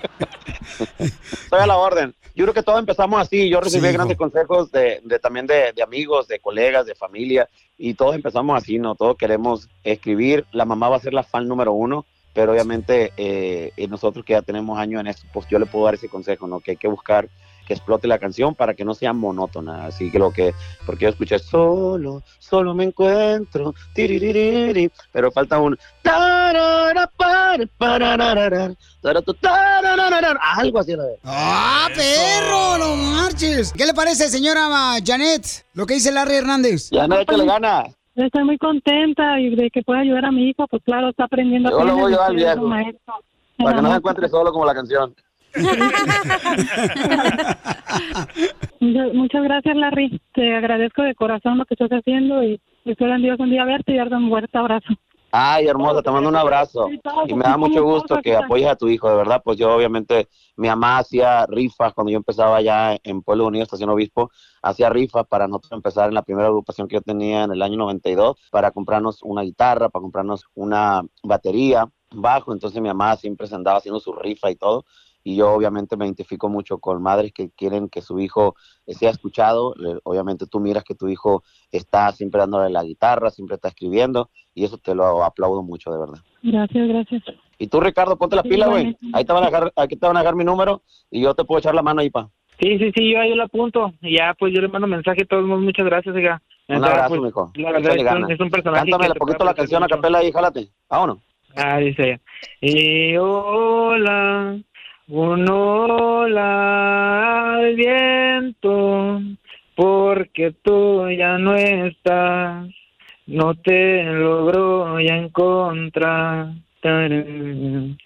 Estoy a la orden. Yo creo que todos empezamos así. Yo recibí Sí, hijo. grandes consejos de, de también de, de amigos, de colegas, de familia. Y todos empezamos así, ¿no? Todos queremos escribir. La mamá va a ser la fan número uno. Pero obviamente eh, eh, nosotros que ya tenemos años en esto, pues yo le puedo dar ese consejo, ¿no? Que hay que buscar que explote la canción para que no sea monótona. Así que lo que, porque yo escuché solo, solo me encuentro, pero falta un algo así. ¿no? ¡Ah, perro! ¡No marches! ¿Qué le parece, señora Janet? Lo que dice Larry Hernández. Janet, que le gana. Estoy muy contenta y de que pueda ayudar a mi hijo, pues claro, está aprendiendo Yo lo voy a llevar viejo. maestro. Para que no se encuentre solo como la canción. Muchas muchas gracias, Larry. Te agradezco de corazón lo que estás haciendo y espero en Dios un día verte y darte un fuerte abrazo. Ay, hermosa, te mando un abrazo. Y me da mucho gusto que apoyes a tu hijo, de verdad. Pues yo, obviamente, mi mamá hacía rifas cuando yo empezaba allá en Pueblo Unido, Estación Obispo. Hacía rifas para nosotros empezar en la primera agrupación que yo tenía en el año 92, para comprarnos una guitarra, para comprarnos una batería, bajo. Entonces mi mamá siempre se andaba haciendo su rifa y todo. Y yo, obviamente, me identifico mucho con madres que quieren que su hijo sea escuchado. Eh, Obviamente, tú miras que tu hijo está siempre dándole la guitarra, siempre está escribiendo y eso te lo aplaudo mucho, de verdad. Gracias, gracias. Y tú, Ricardo, ponte la Sí, pila, güey. Ahí te van a dejar, aquí te van a dejar mi número y yo te puedo echar la mano ahí, pa. Sí, sí, sí, yo ahí lo apunto. Y ya, pues yo le mando mensaje a todos, muchas gracias, oiga. Un abrazo, pues, mijo. La verdad es un, es un personaje Cántame un poquito la canción a mucho. capela ahí, jálate. Vámonos. Ah, dice. Y hola, un hola al viento, porque tú ya no estás, no te logro ya encontrar. Estoy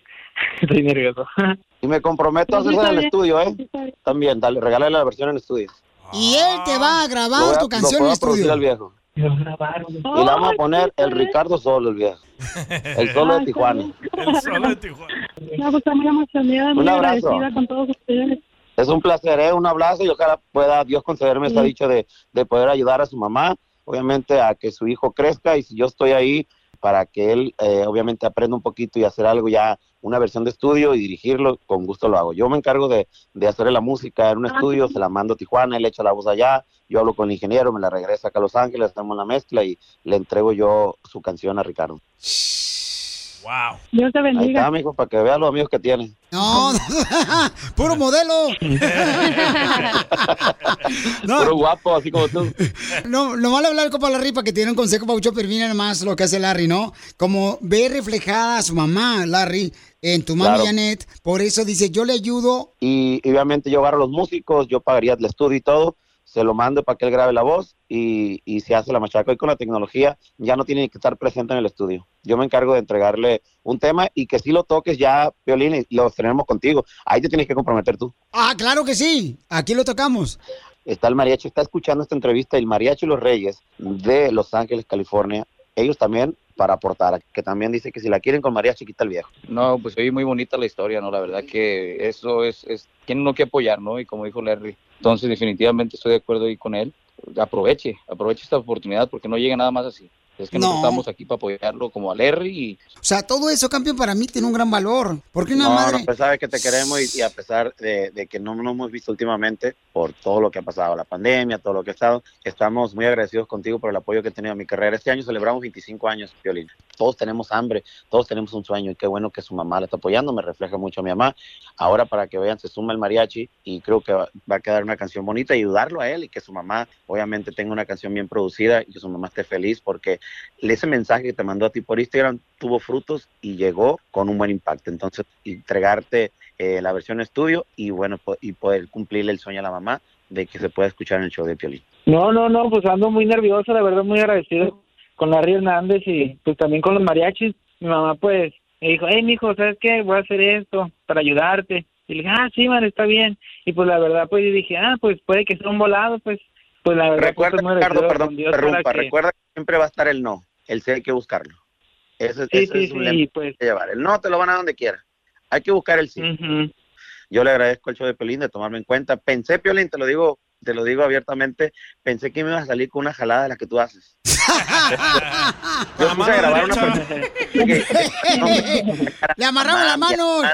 nervioso. Y me comprometo a está en el estudio, ¿eh? También, dale, regálale la versión en el estudio. Y él te va a grabar a- tu canción lo en el puedo producir Y le vamos a poner el Ricardo Solo, el viejo. El solo de Tijuana. El solo de Tijuana. No, pues muy emocionada, muy Un abrazo. agradecida con todos ustedes. Es un placer, ¿eh? un abrazo y ojalá pueda Dios concederme esa dicha de, de poder ayudar a su mamá, obviamente a que su hijo crezca y si yo estoy ahí para que él eh, obviamente aprenda un poquito y hacer algo ya, una versión de estudio y dirigirlo, con gusto lo hago. Yo me encargo de, de hacerle la música en un estudio, se la mando a Tijuana, él echa la voz allá, yo hablo con el ingeniero, me la regresa acá a Los Ángeles, hacemos la mezcla y le entrego yo su canción a Ricardo. Wow. Dios te Ahí bendiga. está, mijo, para que vea los amigos que tiene. No, puro modelo. No. Puro guapo, así como tú. No, lo malo hablar con la ripa que tiene un consejo Paucho, pero mira más lo que hace Larry, ¿no? Como ve reflejada a su mamá, Larry, en tu mami Claro. Janet, por eso dice, yo le ayudo. y y obviamente yo agarro los músicos, yo pagaría el estudio y todo, se lo mando para que él grabe la voz y, y se hace la machaca. Hoy con la tecnología ya no tiene que estar presente en el estudio. Yo me encargo de entregarle un tema y que si lo toques ya, Violín, y lo tenemos contigo. Ahí te tienes que comprometer tú. Ah, claro que sí, aquí lo tocamos. Está el mariachi, está escuchando esta entrevista, el mariachi Los Reyes de Los Ángeles, California. Ellos también para aportar, que también dice que si la quieren con mariachi, quita el viejo. No, pues oye, muy bonita la historia, ¿no? La verdad que eso es, es tiene uno que apoyar, ¿no? Y como dijo Larry, entonces definitivamente estoy de acuerdo ahí con él. Aproveche, aproveche esta oportunidad porque no llega nada más así. Es que No. nosotros estamos aquí para apoyarlo como a Larry y O sea, todo eso, campeón, para mí tiene un gran valor. Porque una No, madre... no, pues sabes que te queremos y, y a pesar de, de que no nos hemos visto últimamente por todo lo que ha pasado, la pandemia, todo lo que ha estado, estamos muy agradecidos contigo por el apoyo que he tenido en mi carrera. Este año celebramos 25 años, Piolín. Todos tenemos hambre, todos tenemos un sueño y qué bueno que su mamá la está apoyando, me refleja mucho a mi mamá. Ahora para que vean, se suma el mariachi y creo que va, va a quedar una canción bonita y ayudarlo a él y que su mamá obviamente tenga una canción bien producida y que su mamá esté feliz porque ese mensaje que te mandó a ti por Instagram tuvo frutos y llegó con un buen impacto. Entonces, entregarte eh, la versión estudio y bueno, po- y poder cumplirle el sueño a la mamá de que se pueda escuchar en el show de Piolín. No, no, no, pues ando muy nervioso, la verdad, muy agradecido con Larry Hernández y pues también con los mariachis. Mi mamá pues me dijo, hey, mijo, ¿sabes qué? Voy a hacer esto para ayudarte. Y le dije, ah, sí, man, está bien. Y pues la verdad, pues dije, ah, pues puede que sea un volado, pues, pues la verdad, Recuerda, Ricardo, perdón, Dios interrumpa, que- recuerda que siempre va a estar el no, el sí hay que buscarlo. Sí, sí, es un sí, pues. hay que llevar. El no te lo van a donde quiera. Hay que buscar el sí. Yo le agradezco al show de Piolín de tomarme en cuenta. Pensé, Piolín, te lo digo, te lo digo abiertamente, pensé que me ibas a salir con una jalada de la que tú haces. Yo puse a grabar una. Le amarramos las manos.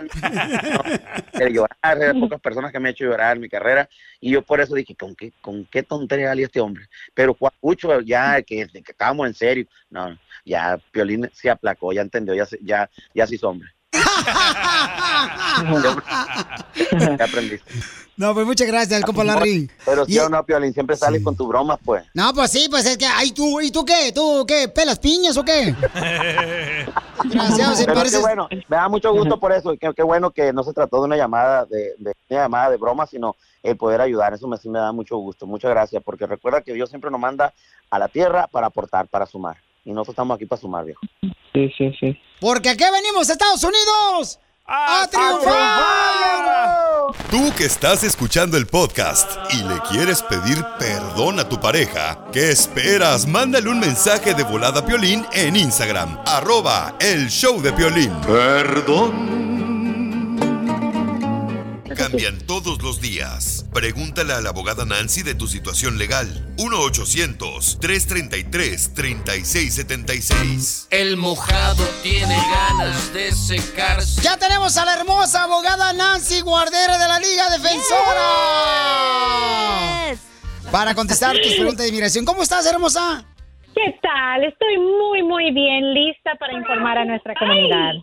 de llorar, pocas personas que me han hecho llorar en mi carrera, y yo por eso dije, ¿con qué, con qué tontería salió este hombre? Pero cuando escucho ya que, que estábamos en serio, no, ya Piolín se aplacó, ya entendió, ya, ya, ya se hizo hombre. Ya aprendiste. No, pues muchas gracias, compa Larry. Pero sí Y- o no, Piolín, siempre sales con tus bromas, pues. No, pues sí, pues es que, ay, tú, ¿y tú qué? ¿Tú qué? ¿Pelas piñas o qué? Gracias, se Pero parece- qué bueno, me da mucho gusto por eso, y qué, qué bueno que no se trató de una llamada de, de- una llamada de broma, sino el poder ayudar, eso me, sí me da mucho gusto, muchas gracias, porque recuerda que Dios siempre nos manda a la tierra para aportar, para sumar, y nosotros estamos aquí para sumar, viejo. Sí, sí, sí. Porque aquí venimos, Estados Unidos, a triunfar. Tú que estás escuchando el podcast y le quieres pedir perdón a tu pareja, ¿qué esperas? Mándale un mensaje de volada a Piolín en Instagram, arroba el show de Piolín. Perdón. Cambian todos los días. Pregúntale a la abogada Nancy de tu situación legal. 1-800-333-3676. El mojado tiene ganas de secarse. Ya tenemos a la hermosa abogada Nancy Guardera de la Liga Defensora. Para contestar tus preguntas de inmigración. ¿Cómo estás, hermosa? ¿Qué tal? Estoy muy, muy bien, lista para informar a nuestra comunidad.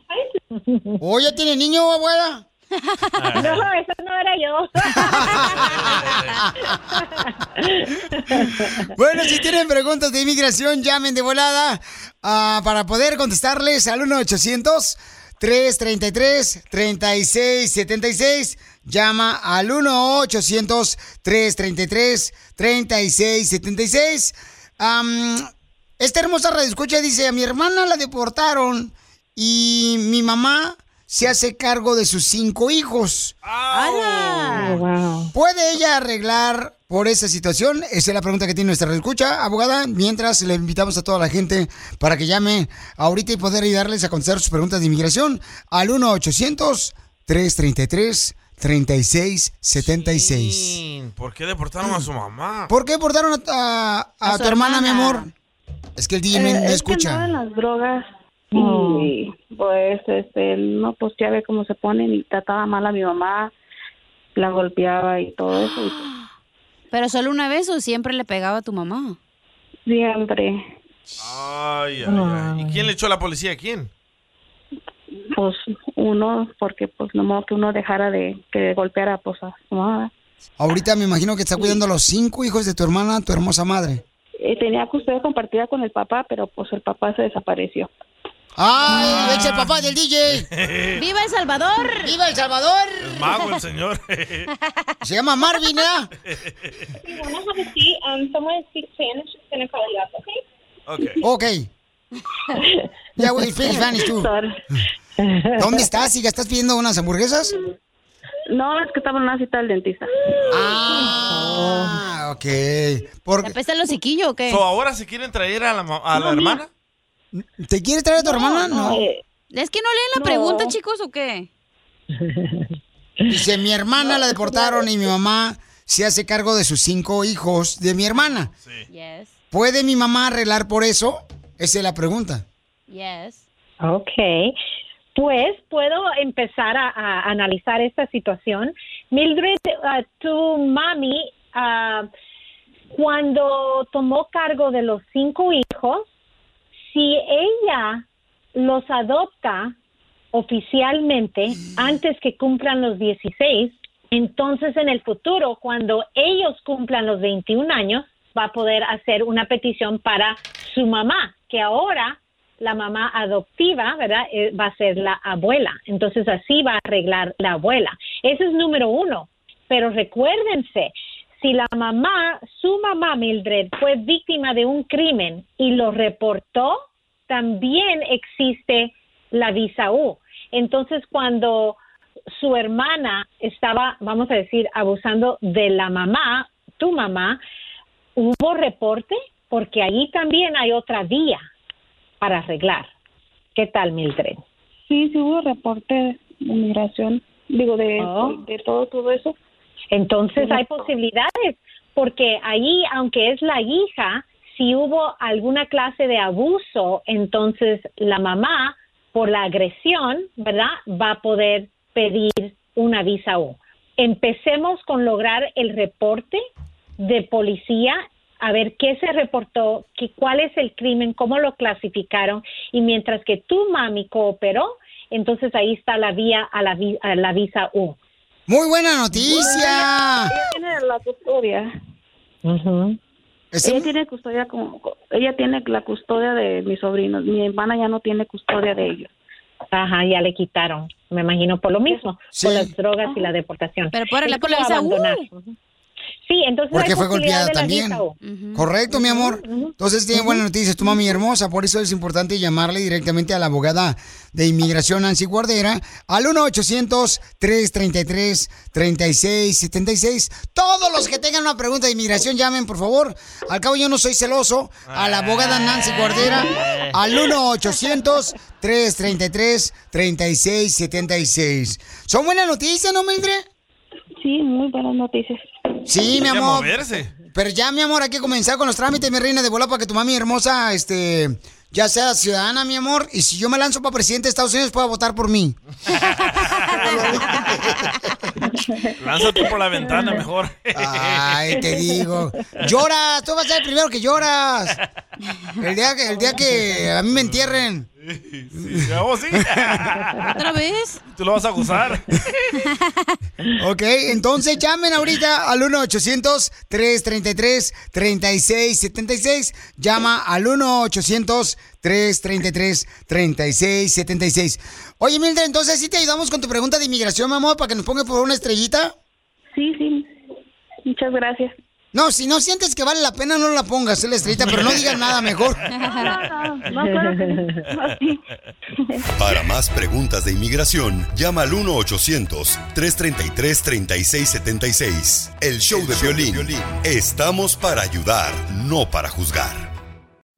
Oye, ¿tiene niño, abuela? No, eso no era yo. Bueno, si tienen preguntas de inmigración, llamen de volada ah, para poder contestarles al 1-800-333-3676. Llama al 1-800-333-3676. Am, esta hermosa radio escucha dice, a mi hermana la deportaron y mi mamá se hace cargo de sus cinco hijos. ¿Puede ella arreglar por esa situación? Esa es la pregunta que tiene nuestra escucha, abogada. Mientras le invitamos a toda la gente para que llame ahorita y poder ayudarles a contestar sus preguntas de inmigración al 1-800-333-3676. Chin, ¿Por qué deportaron a su mamá? ¿Por qué portaron a, a- a tu hermana, mi amor? Es que el DJ Eh, no- no es que escucha. andaba en las drogas Oh. y pues este no pues ya ve cómo se ponen y trataba mal a mi mamá, la golpeaba y todo eso. pues, ¿Pero solo una vez o siempre le pegaba a tu mamá? siempre Ay, ay, ay. ¿Y quién le echó a la policía? ¿Quién? pues uno porque pues no modo que uno dejara de que golpeara pues a su mamá. Ahorita me imagino que está cuidando a los cinco hijos de tu hermana, tu hermosa madre. Eh, tenía custodia compartida con el papá, pero pues el papá se desapareció. ¡Ay, es el papá del DJ! ¡Viva El Salvador! ¡Viva El Salvador! El mago, el señor. Se llama Marvin, ¿eh? You wanna have a seat? Um, someone speaks Spanish is gonna call you up, okay? Ok. Ya, güey, speak Spanish tú. ¿Dónde estás, hija? ¿Estás pidiendo unas hamburguesas? No, es que estaba en una cita del dentista. Ah, ok. Por... ¿Te apesta el hociquillo o qué? So, ¿Ahora se quieren traer a la, a la No, hermana? ¿Te quieres traer a tu hermana? No. ¿Es que no leen la No. pregunta, chicos, o qué? Dice, mi hermana la deportaron y mi mamá se hace cargo de sus cinco hijos de mi hermana. Yes. ¿Puede mi mamá arreglar por eso? Esa es la pregunta. Yes. Ok. Pues puedo empezar a, a analizar esta situación. Mildred, ah, tu mami, ah, cuando tomó cargo de los cinco hijos, si ella los adopta oficialmente antes que cumplan los 16, entonces en el futuro, cuando ellos cumplan los 21 años, va a poder hacer una petición para su mamá, que ahora la mamá adoptiva, ¿verdad? Eh, va a ser la abuela. Entonces así va a arreglar la abuela. Ese es número uno. Pero recuérdense, si la mamá, su mamá Mildred, fue víctima de un crimen y lo reportó, también existe la visa U. Entonces, cuando su hermana estaba, vamos a decir, abusando de la mamá, tu mamá, ¿hubo reporte? Porque ahí también hay otra vía para arreglar. ¿Qué tal, Mildred? Sí, sí hubo reporte de migración, digo, de, Oh. de todo, todo eso. Entonces hay posibilidades, porque ahí, aunque es la hija, si hubo alguna clase de abuso, entonces la mamá, por la agresión, ¿verdad?, va a poder pedir una visa U. Empecemos con lograr el reporte de policía, a ver qué se reportó, qué, cuál es el crimen, cómo lo clasificaron, y mientras que tu mami cooperó, entonces ahí está la vía a la, a la visa U. Muy buena noticia. Ella tiene la custodia. Ella tiene custodia como, ella tiene la custodia de mis sobrinos. Mi hermana ya no tiene custodia de ellos. Ajá, ya le quitaron, me imagino por lo mismo, por las drogas y la deportación. Pero por la como Sí, entonces Porque fue golpeada también. Correcto, mi amor. Entonces tiene buenas noticias tu mami hermosa. Por eso es importante llamarle directamente a la abogada de inmigración Nancy Guardera al 1-800-333-3676. Todos los que tengan una pregunta de inmigración llamen, por favor. Al cabo yo no soy celoso. A la abogada Nancy Guardera al 1-800-333-3676. ¿Son buenas noticias, no, Mildred? Sí, muy buenas noticias. Sí, mi Hay que amor. moverse. Pero ya, mi amor, hay que comenzar con los trámites, mi reina de bola, para que tu mami hermosa, este, ya sea ciudadana, mi amor. Y si yo me lanzo para presidente de Estados Unidos, pueda votar por mí. Lánzate por la ventana mejor. Ay, te digo. Lloras, tú vas a ser el primero que lloras. El día que, el día que a mí me entierren. Sí, a vos sí. ¿Otra vez? Tú lo vas a gozar. Ok, entonces llamen ahorita al 1-800-333-3676. Llama al 1-800-333-3676. Oye, Mildred, entonces sí te ayudamos con tu pregunta de inmigración, mi amor, para que nos ponga por una estrellita. Sí, sí. Muchas gracias. No, si no sientes que vale la pena, no la pongas, la estrellita, pero no digas nada mejor. No, claro que no. No, sí. Para más preguntas de inmigración, llama al 1-800-333-3676. El show de violín. Estamos para ayudar, no para juzgar.